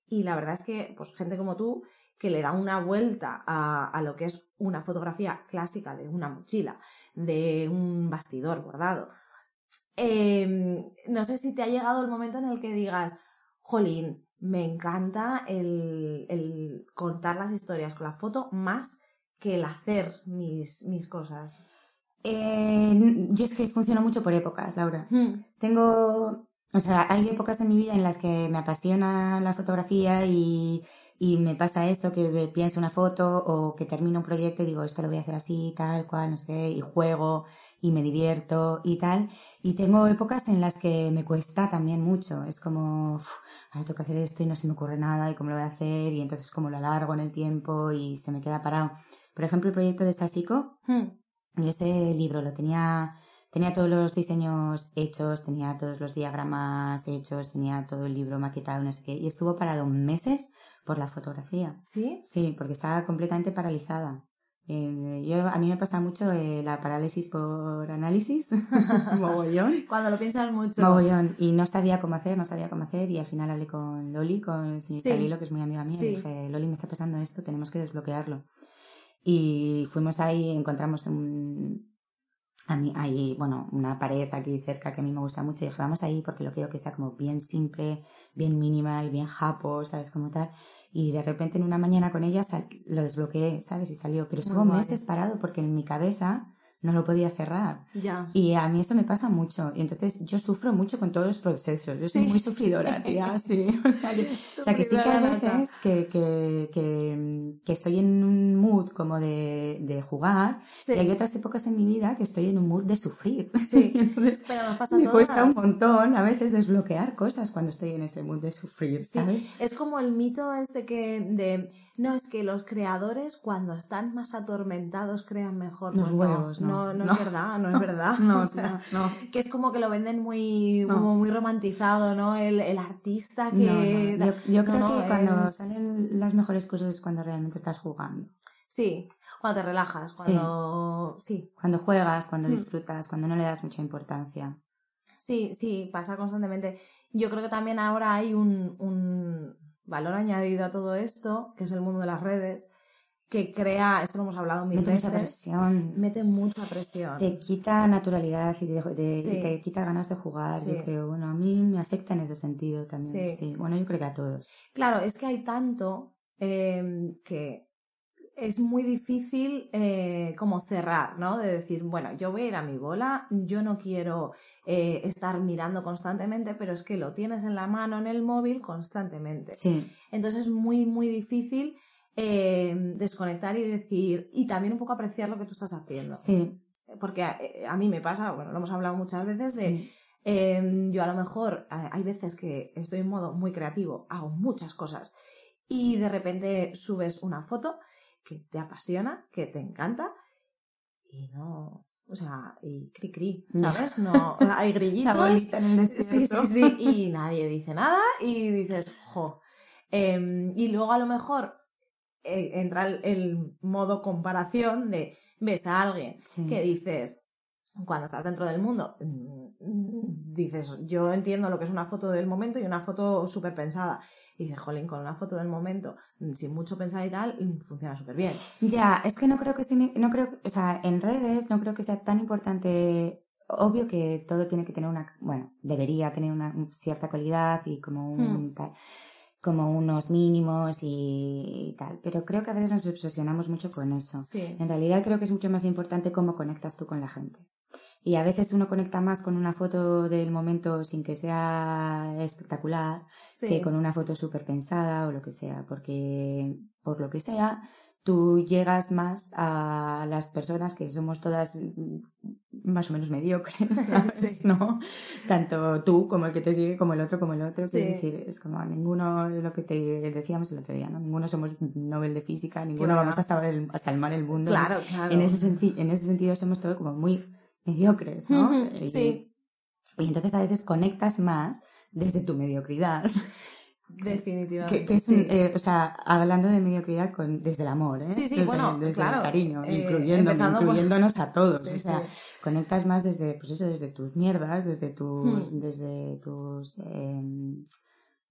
y la verdad es que, pues gente como tú, que le da una vuelta a, a lo que es una fotografía clásica de una mochila, de un bastidor bordado. Eh, no sé si te ha llegado el momento en el que digas, jolín, me encanta el, el contar las historias con la foto más que el hacer mis, mis cosas. Eh, yo es que funciono mucho por épocas, Laura. Tengo, o sea, hay épocas en mi vida en las que me apasiona la fotografía y, y me pasa eso, que pienso una foto o que termino un proyecto y digo, esto lo voy a hacer así, tal cual, no sé qué, y juego y me divierto y tal. Y tengo épocas en las que me cuesta también mucho. Es como, "Uf, ahora tengo que hacer esto y no se me ocurre nada y cómo lo voy a hacer y entonces como lo alargo en el tiempo y se me queda parado. Por ejemplo, el proyecto de Sasiko, yo ese libro lo tenía, tenía todos los diseños hechos, tenía todos los diagramas hechos, tenía todo el libro maquetado, no sé qué, y estuvo parado meses por la fotografía. ¿Sí? Sí, porque estaba completamente paralizada. Eh, yo, a mí me pasa mucho eh, la parálisis por análisis, mogollón. Cuando lo piensas mucho. Mogollón. Y no sabía cómo hacer, no sabía cómo hacer. Y al final hablé con Loli, con señorita Sí. Lilo, que es muy amiga mía. Sí. Y dije, Loli, me está pasando esto, tenemos que desbloquearlo. Y fuimos ahí, encontramos un, a mí, ahí, bueno, una pared aquí cerca que a mí me gusta mucho. Y dije, vamos ahí porque lo quiero que sea como bien simple, bien minimal, bien japo, ¿sabes? Como tal. Y de repente en una mañana con ella sal- lo desbloqueé, ¿sabes? Y salió. Pero estuvo meses parado porque en mi cabeza no lo podía cerrar. Ya. Y a mí eso me pasa mucho. Y entonces yo sufro mucho con todos los procesos. Yo soy Sí. muy sufridora, tía, sí. O sea, que, o sea, que sí que hay veces que, que, que, que estoy en un mood como de, de jugar Sí. y hay otras épocas en mi vida que estoy en un mood de sufrir. Sí. Entonces, Pero nos pasa me todas. cuesta un montón a veces desbloquear cosas cuando estoy en ese mood de sufrir, Sí, ¿sabes? es como el mito este que de no es que los creadores cuando están más atormentados crean mejor. Los Pues huevos, no. no, no, No. es verdad, no es verdad. No, O sea, no. que es como que lo venden muy, No. como muy romantizado, ¿no? El, el artista No, que. no. Yo, yo creo No, no, que cuando es- salen las mejores cosas es cuando realmente estás jugando. Sí, cuando te relajas, cuando. Sí. Cuando juegas, cuando Mm. disfrutas, cuando no le das mucha importancia. Sí, sí, pasa constantemente. Yo creo que también ahora hay un, un valor añadido a todo esto, que es el mundo de las redes, que crea, esto lo hemos hablado mil Mete veces, mucha presión. mete mucha presión. Te quita naturalidad y, te- de- Sí. y te quita ganas de jugar, Sí. yo creo. Bueno, a mí me afecta en ese sentido también. Sí. Sí. Bueno, yo creo que a todos. Claro, es que hay tanto eh, que es muy difícil eh, como cerrar, ¿no? De decir, bueno, yo voy a ir a mi bola, yo no quiero eh, estar mirando constantemente, pero es que lo tienes en la mano, en el móvil, constantemente. Sí, Entonces es muy, muy difícil eh, desconectar y decir, y también un poco apreciar lo que tú estás haciendo. sí, Porque a, eh, a mí me pasa, bueno, lo hemos hablado muchas veces, de sí. eh, yo a lo mejor hay veces que estoy en modo muy creativo, hago muchas cosas y de repente subes una foto que te apasiona, que te encanta y no, o sea, y cri cri. ¿sabes? No, hay grillitos. La bolita en el Sí, desierto. sí, sí, y nadie dice nada y dices, jo. Em, y luego a lo mejor eh, entra el, el modo comparación de ves a alguien Sí. que dices, cuando estás dentro del mundo, mm, dices, yo entiendo lo que es una foto del momento y una foto súper pensada. Y dices, jolín, con una foto del momento, mm, sin mucho pensar y tal, mm, funciona súper bien. Ya, es que no creo que no creo, o sea, en redes no creo que sea tan importante. Obvio que todo tiene que tener una, bueno, debería tener una cierta calidad y como un Hmm. tal, como unos mínimos y, tal. Pero creo que a veces nos obsesionamos mucho con eso. Sí. En realidad creo que es mucho más importante cómo conectas tú con la gente. Y a veces uno conecta más con una foto del momento sin que sea espectacular sí. que con una foto súper pensada o lo que sea, porque por lo que sea, tú llegas más a las personas que somos todas mm, más o menos mediocres, ¿sabes? Sí. ¿no? Tanto tú como el que te sigue, como el otro, como el otro. Sí. Quiero decir, es como ninguno, lo que te decíamos el otro día, ¿no? Ninguno somos Nobel de Física, ninguno va. vamos a salvar el, a salvar el mundo. Claro, claro. En ese, en ese sentido somos todos como muy mediocres, ¿no? Y- sí. Y entonces a veces conectas más desde tu mediocridad Definitivamente. que, que es, sí. eh, o sea, hablando de mediocridad con, desde el amor, ¿eh? Sí, sí, desde, bueno, desde claro, el cariño, eh, por- incluyéndonos a todos. Sí, o sea, conectas más desde, pues eso, desde tus mierdas, desde tus, Hmm. desde tus, em,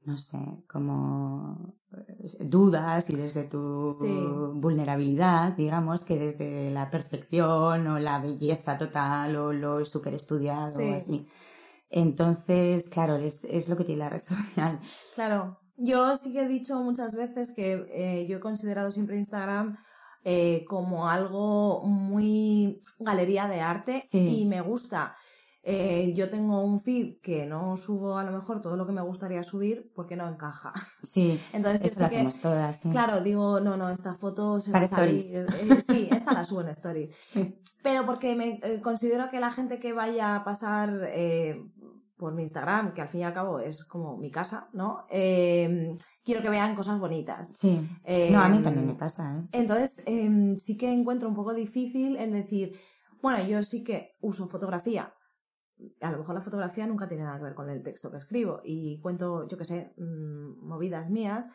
no sé, como eh, dudas y desde tu vulnerabilidad, digamos, que desde la perfección o la belleza total o lo super estudiado o así. Entonces, claro, es, es lo que tiene la red social. Claro, yo sí que he dicho muchas veces que eh, yo he considerado siempre Instagram eh, como algo muy galería de arte Sí. y me gusta. Eh, yo tengo un feed que no subo a lo mejor todo lo que me gustaría subir porque no encaja. Sí, Entonces esto lo que, hacemos todas, sí. claro, digo, no, no, esta foto se Para va a salir. stories. eh, sí, esta la subo en stories. Sí. Pero porque me eh, considero que la gente que vaya a pasar eh, por mi Instagram, que al fin y al cabo es como mi casa, ¿no? Eh, quiero que vean cosas bonitas. Sí. Eh, No, a mí también me pasa, ¿eh? Entonces, em, sí que encuentro un poco difícil el decir, bueno, yo sí que uso fotografía. A lo mejor la fotografía nunca tiene nada que ver con el texto que escribo y cuento, yo qué sé, mm, movidas mías,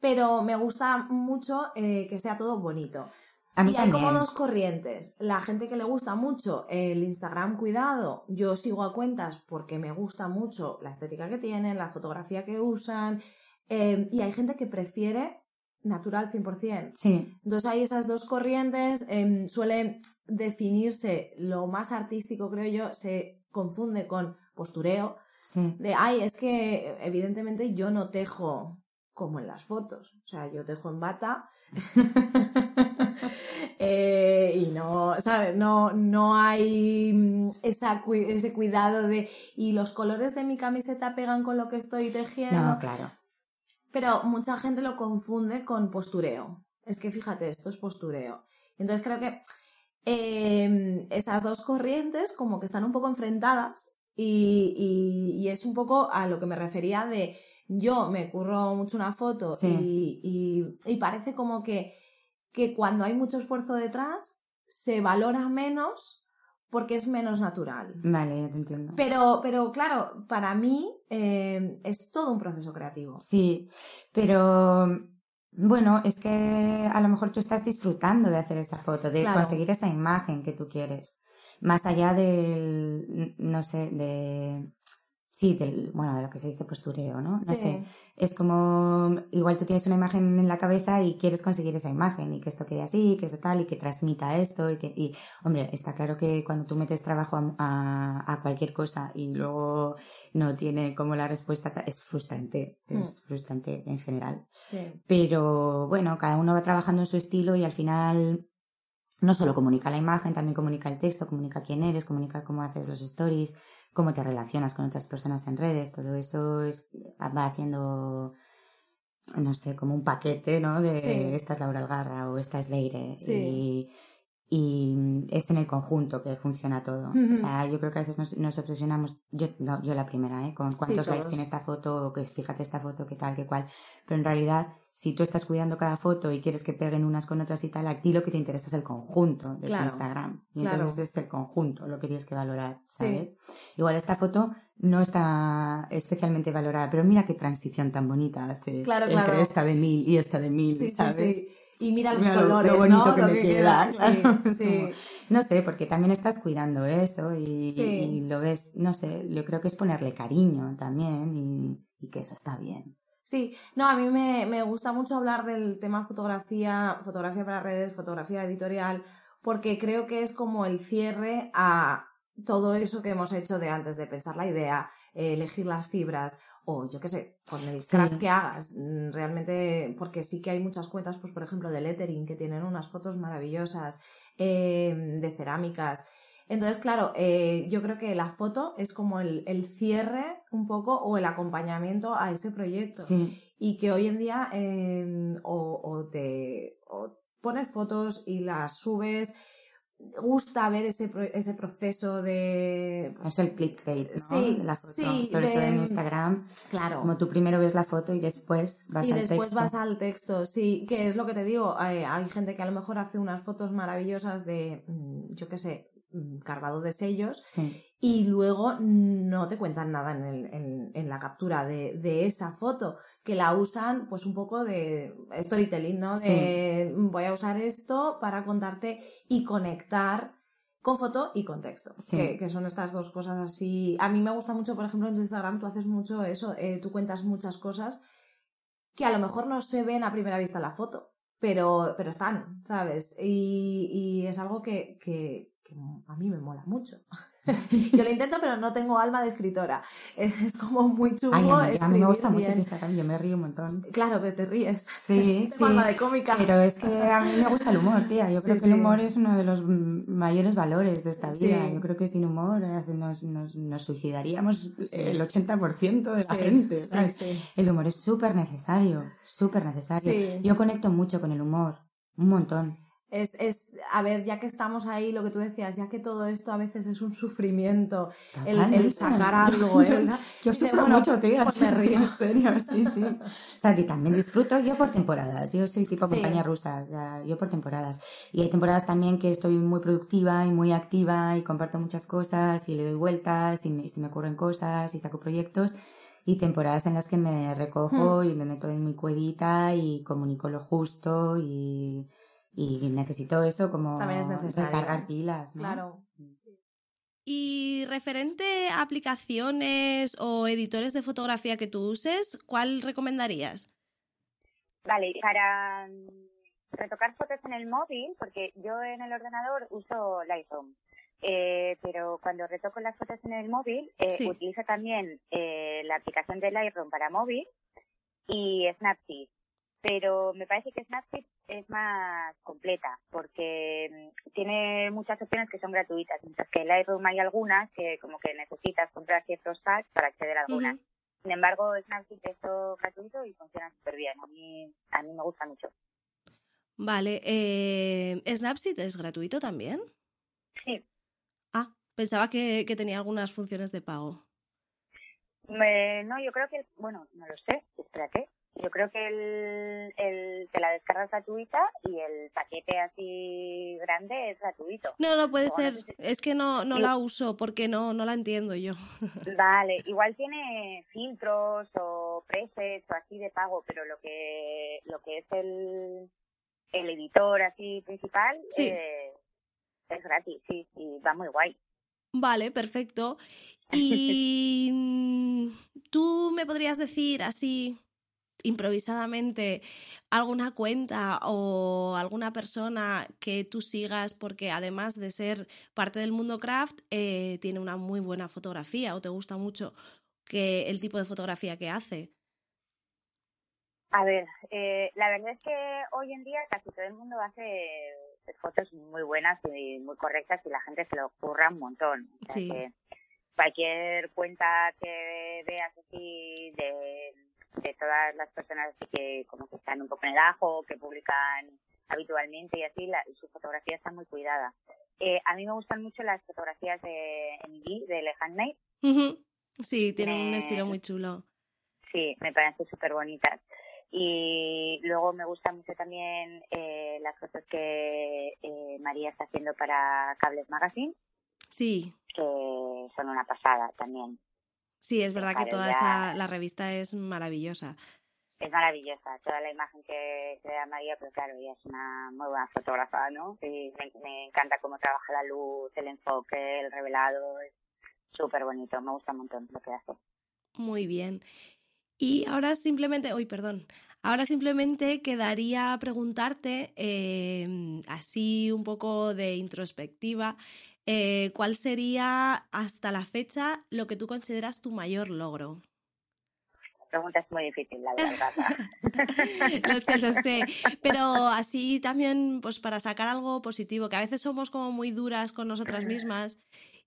pero me gusta mucho eh, que sea todo bonito. A mí Y hay también. como dos corrientes. La gente que le gusta mucho el Instagram cuidado, yo sigo a cuentas porque me gusta mucho la estética que tienen, la fotografía que usan, eh, y hay gente que prefiere natural 100%. Sí, Entonces hay esas dos corrientes, em, suele definirse lo más artístico, creo yo, se confunde con postureo, sí. de, ay, es que evidentemente yo no tejo como en las fotos, o sea, yo tejo en bata. Eh, y no, ¿sabes? No, no hay mm, esa, ese cuidado de, y los colores de mi camiseta pegan con lo que estoy tejiendo. No, claro. Pero mucha gente lo confunde con postureo. Es que fíjate, esto es postureo. Entonces creo que eh, esas dos corrientes como que están un poco enfrentadas y, y- y es un poco a lo que me refería de yo me curro mucho una foto Sí. y, y- parece como que, que cuando hay mucho esfuerzo detrás se valora menos porque es menos natural. Vale, ya te entiendo. Pero, pero claro, para mí eh, es todo un proceso creativo. Sí, pero Bueno, es que a lo mejor tú estás disfrutando de hacer esa foto, de conseguir esa imagen que tú quieres. Más allá del, no sé, de Sí, del, bueno, de lo que se dice postureo, ¿no? No sé. Es como, igual tú tienes una imagen en la cabeza y quieres conseguir esa imagen y que esto quede así, que esto tal y que transmita esto y que, y, hombre, está claro que cuando tú metes trabajo a, a, cualquier cosa y luego no tiene como la respuesta, es frustrante, mm. es frustrante en general. Sí. Pero bueno, cada uno va trabajando en su estilo y al final no solo comunica la imagen, también comunica el texto, comunica quién eres, comunica cómo haces los stories, cómo te relacionas con otras personas en redes, todo eso es, va haciendo, no sé, como un paquete, ¿no? De esta es Laura Algarra o esta es Leire. Y, y es en el conjunto que funciona todo. O sea, yo creo que a veces nos, obsesionamos, yo, yo la primera, ¿eh? Con cuántos likes tiene esta foto, o que fíjate esta foto, qué tal, qué cual. Pero en realidad, si tú estás cuidando cada foto y quieres que peguen unas con otras y tal, a ti lo que te interesa es el conjunto de tu Instagram. Y entonces es el conjunto lo que tienes que valorar, ¿sabes? Igual esta foto no está especialmente valorada, pero mira qué transición tan bonita hace entre esta de mil y esta de mil, ¿sabes? Y mira los colores, lo, bonito que me queda. No sé, porque también estás cuidando eso y, lo ves, no sé, yo creo que es ponerle cariño también y, que eso está bien. Sí, no, a mí me, me, gusta mucho hablar del tema fotografía, fotografía para redes, fotografía editorial, porque creo que es como el cierre a todo eso que hemos hecho de antes de pensar la idea, eh, elegir las fibras o yo qué sé, con el craft que hagas, mm, realmente, porque sí que hay muchas cuentas, pues por ejemplo de lettering, que tienen unas fotos maravillosas, em, de cerámicas. Entonces, claro, eh, yo creo que la foto es como el, cierre un poco o el acompañamiento a ese proyecto. Y que hoy en día em, o, o, te o pones fotos y las subes gusta ver ese, ese proceso de... Pues, es el clickbait, ¿no? Sí, la foto, sobre todo en Instagram. Claro. Como tú primero ves la foto y después vas al texto. Y después vas al texto, sí, que es lo que te digo, hay, hay, gente que a lo mejor hace unas fotos maravillosas de, mm, yo qué sé, cargado de sellos sí y luego no te cuentan nada en, el, en, la captura de, de, esa foto, que la usan pues un poco de storytelling, ¿no? De voy a usar esto para contarte y conectar con foto y con texto, que, que, son estas dos cosas así. A mí me gusta mucho, por ejemplo, en tu Instagram tú haces mucho eso, eh, tú cuentas muchas cosas que a lo mejor no se ven a primera vista en la foto, pero, pero están, ¿sabes? Y, y es algo que, que, que a mí me mola mucho. yo lo intento, pero no tengo alma de escritora. Es como muy chungo Ay, a, mí, me gusta mucho Instagram, yo me río un montón. Claro, pero te ríes. Sí, sí. alma de cómica. Pero es que a mí me gusta el humor, tía. Yo creo que el humor es uno de los mayores valores de esta vida. Yo creo que sin humor eh, nos, nos, nos suicidaríamos el 80% de la gente. El humor es súper necesario, súper necesario. Yo conecto mucho con el humor, un montón. Es, es, a ver, ya que estamos ahí, lo que tú decías, ya que todo esto a veces es un sufrimiento, el, el, sacar algo, ¿eh? Yo sufro mucho, tía. Pues me río. En serio, sí, sí. O sea, que también disfruto yo por temporadas. Yo soy tipo montaña rusa, yo por temporadas. Y hay temporadas también que estoy muy productiva y muy activa y comparto muchas cosas y le doy vueltas y me, me ocurren cosas y saco proyectos y temporadas en las que me recojo hmm. y me meto en mi cuevita y comunico lo justo y y necesito eso como También es recargar pilas. Claro. Y referente a aplicaciones o editores de fotografía que tú uses, ¿cuál recomendarías? Vale, para mm, retocar fotos en el móvil, porque yo en el ordenador uso Lightroom, eh, pero cuando retoco las fotos en el móvil, eh, utilizo también eh, la aplicación de Lightroom para móvil y Snapseed pero me parece que Snapseed es más completa porque mm, tiene muchas opciones que son gratuitas, mientras que en Lightroom hay algunas que como que necesitas comprar ciertos tags para acceder a algunas. Sin embargo, Snapseed es todo gratuito y funciona súper bien. A mí, a mí me gusta mucho. Vale, eh, ¿Snapseed es gratuito también? Sí. Ah, pensaba que, que tenía algunas funciones de pago. no, yo creo que, bueno, no lo sé, espérate. Yo creo que el, el, te la descarga gratuita y el paquete así grande es gratuito. No, no puede ser. es que no, no la uso porque no, no la entiendo yo. Vale, igual tiene filtros o presets o así de pago, pero lo que lo que es el, el editor así principal eh, es gratis, sí, sí, va muy guay. Vale, perfecto. Y mm, tú me podrías decir así improvisadamente alguna cuenta o alguna persona que tú sigas porque además de ser parte del mundo craft eh, tiene una muy buena fotografía o te gusta mucho que el tipo de fotografía que hace. A ver, eh, la verdad es que hoy en día casi todo el mundo hace fotos muy buenas y muy correctas y la gente se lo ocurra un montón. sí. cualquier cuenta que veas así de, de todas las personas que como que están un poco en el ajo, que publican habitualmente y así, la, su fotografía está muy cuidada. Eh, a mí me gustan mucho las fotografías de Emily, de Le Handmade. Sí, tiene un estilo muy chulo. Sí, me parecen súper bonitas. Y luego me gustan mucho también eh, las fotos que eh, María está haciendo para Cables Magazine. Sí. Que son una pasada también. Sí, es verdad que toda esa, la revista es maravillosa. Es maravillosa, toda la imagen que, que da María, pero claro, ella es una muy buena fotógrafa, ¿no? Y me, me encanta cómo trabaja la luz, el enfoque, el revelado, es súper bonito, me gusta un montón lo que hace. Muy bien. Y ahora simplemente, uy, perdón, ahora simplemente quedaría preguntarte, em, así un poco de introspectiva, eh, ¿cuál sería hasta la fecha lo que tú consideras tu mayor logro? La pregunta es muy difícil, la verdad. lo sé, lo sé. Pero así también, pues para sacar algo positivo, que a veces somos como muy duras con nosotras mismas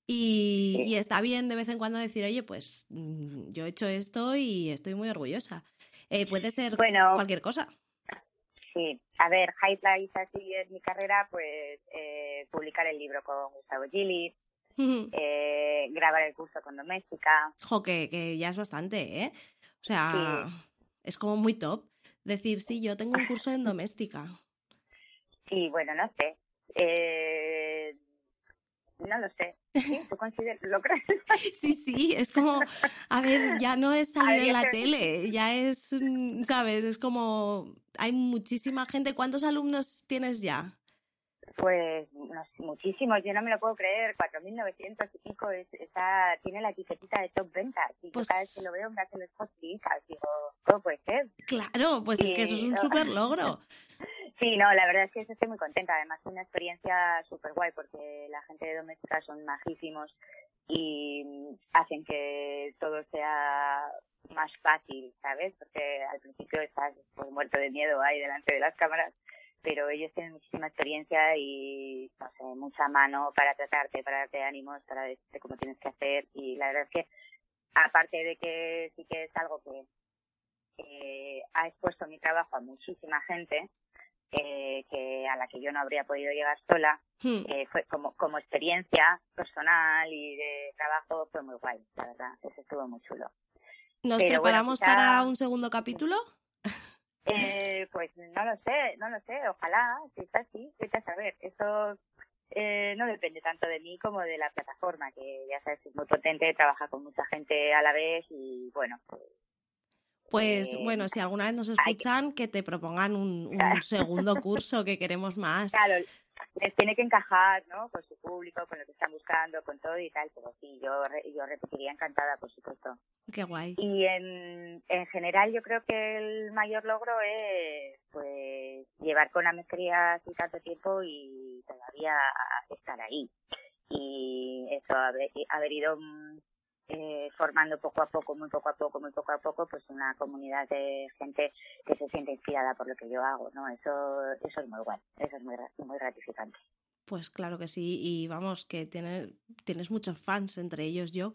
y, está bien de vez en cuando decir, oye, pues mm, yo he hecho esto y estoy muy orgullosa. Eh, puede ser cualquier cosa. Sí, a ver, highlights así en mi carrera, pues eh, publicar el libro con Gustavo Gili, eh, grabar el curso con Doméstica. Jo, que, que ya es bastante, ¿eh? O sea, es como muy top decir, sí, yo tengo un curso en Doméstica. Sí, bueno, no sé. Eh, no lo sé. ¿Sí? ¿Tú lo crees? Sí, sí, es como, a ver, ya no es salir en la tele, ya es, mm, ¿sabes? Es como, hay muchísima gente. ¿Cuántos alumnos tienes ya? Pues muchísimos, yo no me lo puedo creer, 4.900 y pico, está, tiene la etiquetita de top ventas. Y pues, cada vez que lo veo me hacen los post digo, ¿cómo puede ser? Claro, pues es que eso es un súper logro. Sí, no, la verdad es que estoy muy contenta. Además, es una experiencia súper guay porque la gente de Doméstica son majísimos y hacen que todo sea más fácil, ¿sabes? Porque al principio estás pues, muerto de miedo ahí delante de las cámaras, pero ellos tienen muchísima experiencia y, no sé, mucha mano para tratarte, para darte ánimos, para decirte cómo tienes que hacer y la verdad es que, aparte de que sí que es algo que ha expuesto mi trabajo a muchísima gente, eh, que a la que yo no habría podido llegar sola, hmm. eh, fue como, como experiencia personal y de trabajo fue muy guay, la verdad, eso estuvo muy chulo. ¿Nos preparamos para un segundo capítulo? Eh, pues no lo sé, no lo sé, ojalá, si está así, vete a saber, eso eh, no depende tanto de mí como de la plataforma, que ya sabes, es muy potente, trabaja con mucha gente a la vez y bueno, pues pues eh, bueno, si alguna vez nos escuchan, que te propongan un, segundo curso, que queremos más. Claro, les tiene que encajar, ¿no? Con su público, con lo que están buscando, con todo y tal, pero sí, yo, yo repetiría encantada, por supuesto. Qué guay. Y en, en general yo creo que el mayor logro es, pues, llevar con la maestría así tanto tiempo y todavía estar ahí. Y eso, haber, haber ido eh, formando poco a poco, muy poco a poco, muy poco a poco, pues una comunidad de gente que se siente inspirada por lo que yo hago, ¿no? Eso, eso es muy guay, eso es muy, muy gratificante. Pues claro que sí, y vamos, que tiene, tienes muchos fans, entre ellos yo,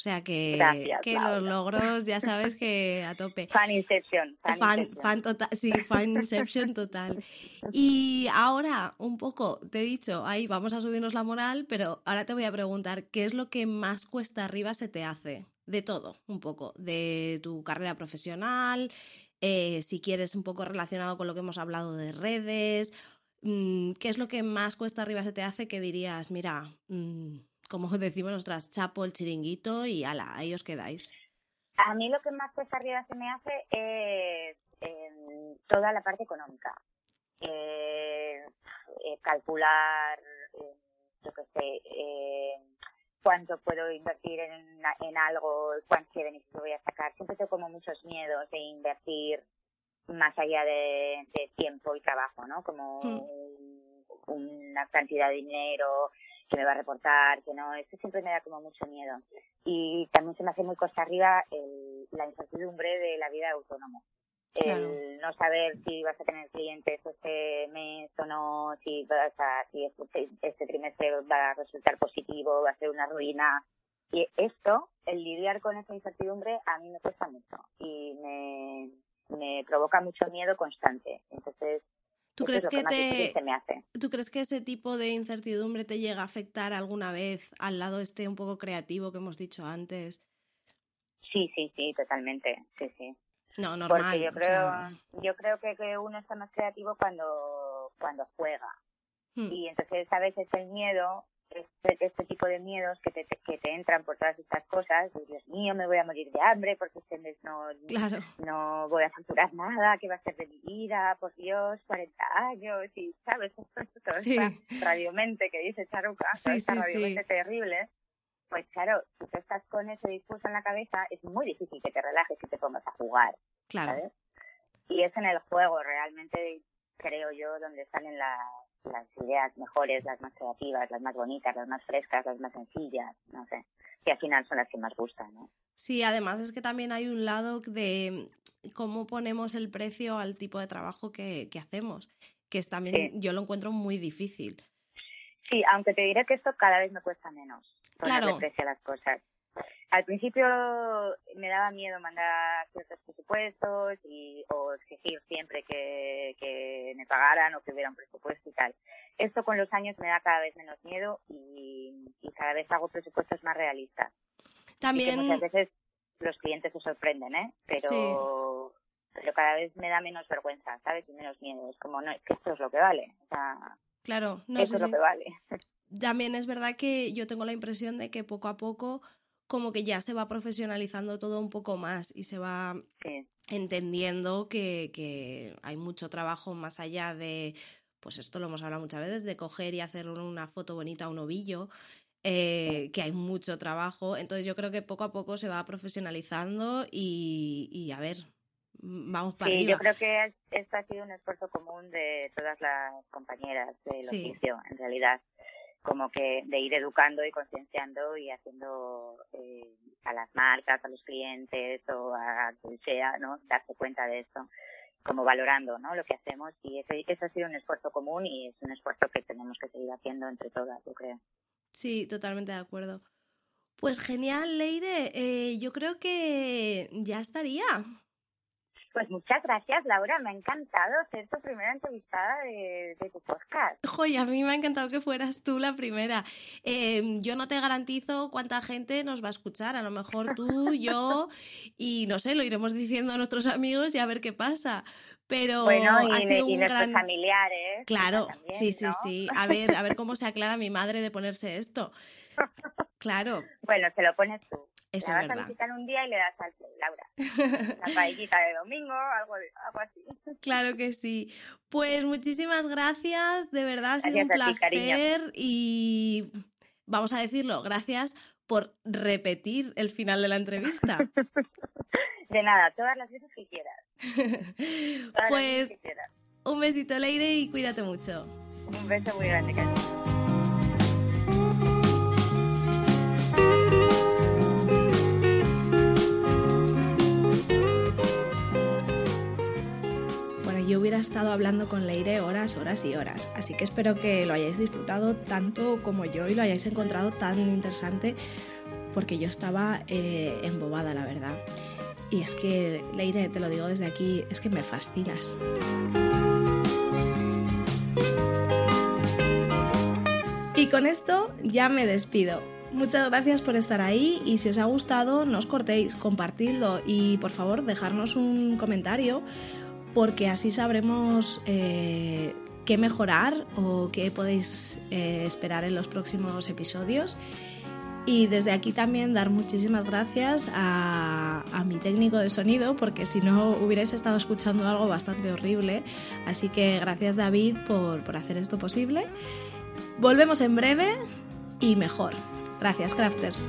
o sea que, que los logros ya sabes que a tope. Fan Inception. Fan, fan, total, sí, fan Inception total. Y ahora, un poco, te he dicho, ahí vamos a subirnos la moral, pero ahora te voy a preguntar, ¿qué es lo que más cuesta arriba se te hace? De todo, un poco, de tu carrera profesional, eh, si quieres un poco relacionado con lo que hemos hablado de redes, ¿qué es lo que más cuesta arriba se te hace que dirías, mira, mm, como decimos nosotras, chapo el chiringuito y ala, ahí os quedáis. A mí lo que más cuesta arriba se me hace es em, toda la parte económica. Eh, eh, calcular, eh, yo qué sé, cuánto puedo invertir en, en algo, cuánto beneficio voy a sacar. Siempre tengo como muchos miedos de invertir más allá de, tiempo y trabajo, ¿no? Como hmm. una cantidad de dinero que me va a reportar, que no, eso siempre me da como mucho miedo. Y también se me hace muy costa arriba el, la incertidumbre de la vida de autónomo. El no saber si vas a tener clientes este mes o no, si vas a, si este, este trimestre va a resultar positivo, va a ser una ruina. Y esto, el lidiar con esa incertidumbre, a mí me cuesta mucho y me, me provoca mucho miedo constante. Entonces, ¿Tú crees que, te, ¿Tú crees que ese tipo de incertidumbre te llega a afectar alguna vez al lado este un poco creativo que hemos dicho antes? Sí, sí, sí, totalmente, sí, sí. No, normal. Porque yo creo, yo creo que, que, uno está más creativo cuando, cuando juega. Hmm. Y entonces a veces el miedo este, este tipo de miedos que te, que te entran por todas estas cosas, Dios mío, me voy a morir de hambre porque este mes no, no voy a facturar nada, ¿qué va a ser de mi vida? Por Dios, 40 años y, ¿sabes? Todo sí. radiomente que dice Charuca, sí, esta radiomente terrible. Pues claro, si tú estás con ese discurso en la cabeza, es muy difícil que te relajes y te pongas a jugar. Claro. Y es en el juego realmente, creo yo, donde salen las las ideas mejores, las más creativas, las más bonitas, las más frescas, las más sencillas, no sé, que al final son las que más gustan, ¿no? Sí, además es que también hay un lado de cómo ponemos el precio al tipo de trabajo que, que hacemos, que es también, yo lo encuentro muy difícil. Sí, aunque te diré que esto cada vez me cuesta menos ponerle precio a las cosas. Al principio me daba miedo mandar ciertos presupuestos y, o exigir siempre que, que me pagaran o que hubiera un presupuesto y tal. Esto con los años me da cada vez menos miedo y, y cada vez hago presupuestos más realistas. También. muchas veces los clientes se sorprenden, ¿eh? Pero, pero cada vez me da menos vergüenza, ¿sabes? Y menos miedo. Es como, no, es que esto es lo que vale. O sea, claro, no, eso es lo que vale. También es verdad que yo tengo la impresión de que poco a poco como que ya se va profesionalizando todo un poco más y se va entendiendo que, que, hay mucho trabajo más allá de, pues esto lo hemos hablado muchas veces, de coger y hacer una foto bonita a un ovillo, eh, que hay mucho trabajo. Entonces yo creo que poco a poco se va profesionalizando y, y a ver, vamos para sí, yo creo que esto ha sido un esfuerzo común de todas las compañeras del oficio, en realidad como que de ir educando y concienciando y haciendo eh, a las marcas, a los clientes o a quien sea, ¿no? Darse cuenta de esto, como valorando, ¿no? Lo que hacemos y ese, eso ha sido un esfuerzo común y es un esfuerzo que tenemos que seguir haciendo entre todas, yo creo. Sí, totalmente de acuerdo. Pues genial, Leire. Eh, yo creo que ya estaría. Pues muchas gracias, Laura. Me ha encantado ser tu primera entrevistada de, tu podcast. Joy, a mí me ha encantado que fueras tú la primera. Em, yo no te garantizo cuánta gente nos va a escuchar. A lo mejor tú, yo y no sé, lo iremos diciendo a nuestros amigos y a ver qué pasa. Pero bueno, y, nuestros familiares. Claro, sí, sí, sí. A ver, a ver cómo se aclara mi madre de ponerse esto. Claro. Bueno, se lo pones tú. Eso la vas a visitar un día y le das al play, Laura. La paellita de domingo, algo, algo así. Claro que sí. Pues muchísimas gracias, de verdad ha sido un placer y vamos a decirlo, gracias por repetir el final de la entrevista. De nada, todas las veces que quieras. pues un besito, Leire, y cuídate mucho. Un beso muy grande, cariño. Yo hubiera estado hablando con Leire horas, horas y horas. Así que espero que lo hayáis disfrutado tanto como yo y lo hayáis encontrado tan interesante porque yo estaba eh, embobada, la verdad. Y es que, Leire, te lo digo desde aquí, es que me fascinas. Y con esto ya me despido. Muchas gracias por estar ahí y si os ha gustado no os cortéis, compartidlo y por favor dejarnos un comentario porque así sabremos eh, qué mejorar o qué podéis eh, esperar en los próximos episodios. Y desde aquí también dar muchísimas gracias a, mi técnico de sonido, porque si no hubierais estado escuchando algo bastante horrible. Así que gracias David por, por hacer esto posible. Volvemos en breve y mejor. Gracias, crafters.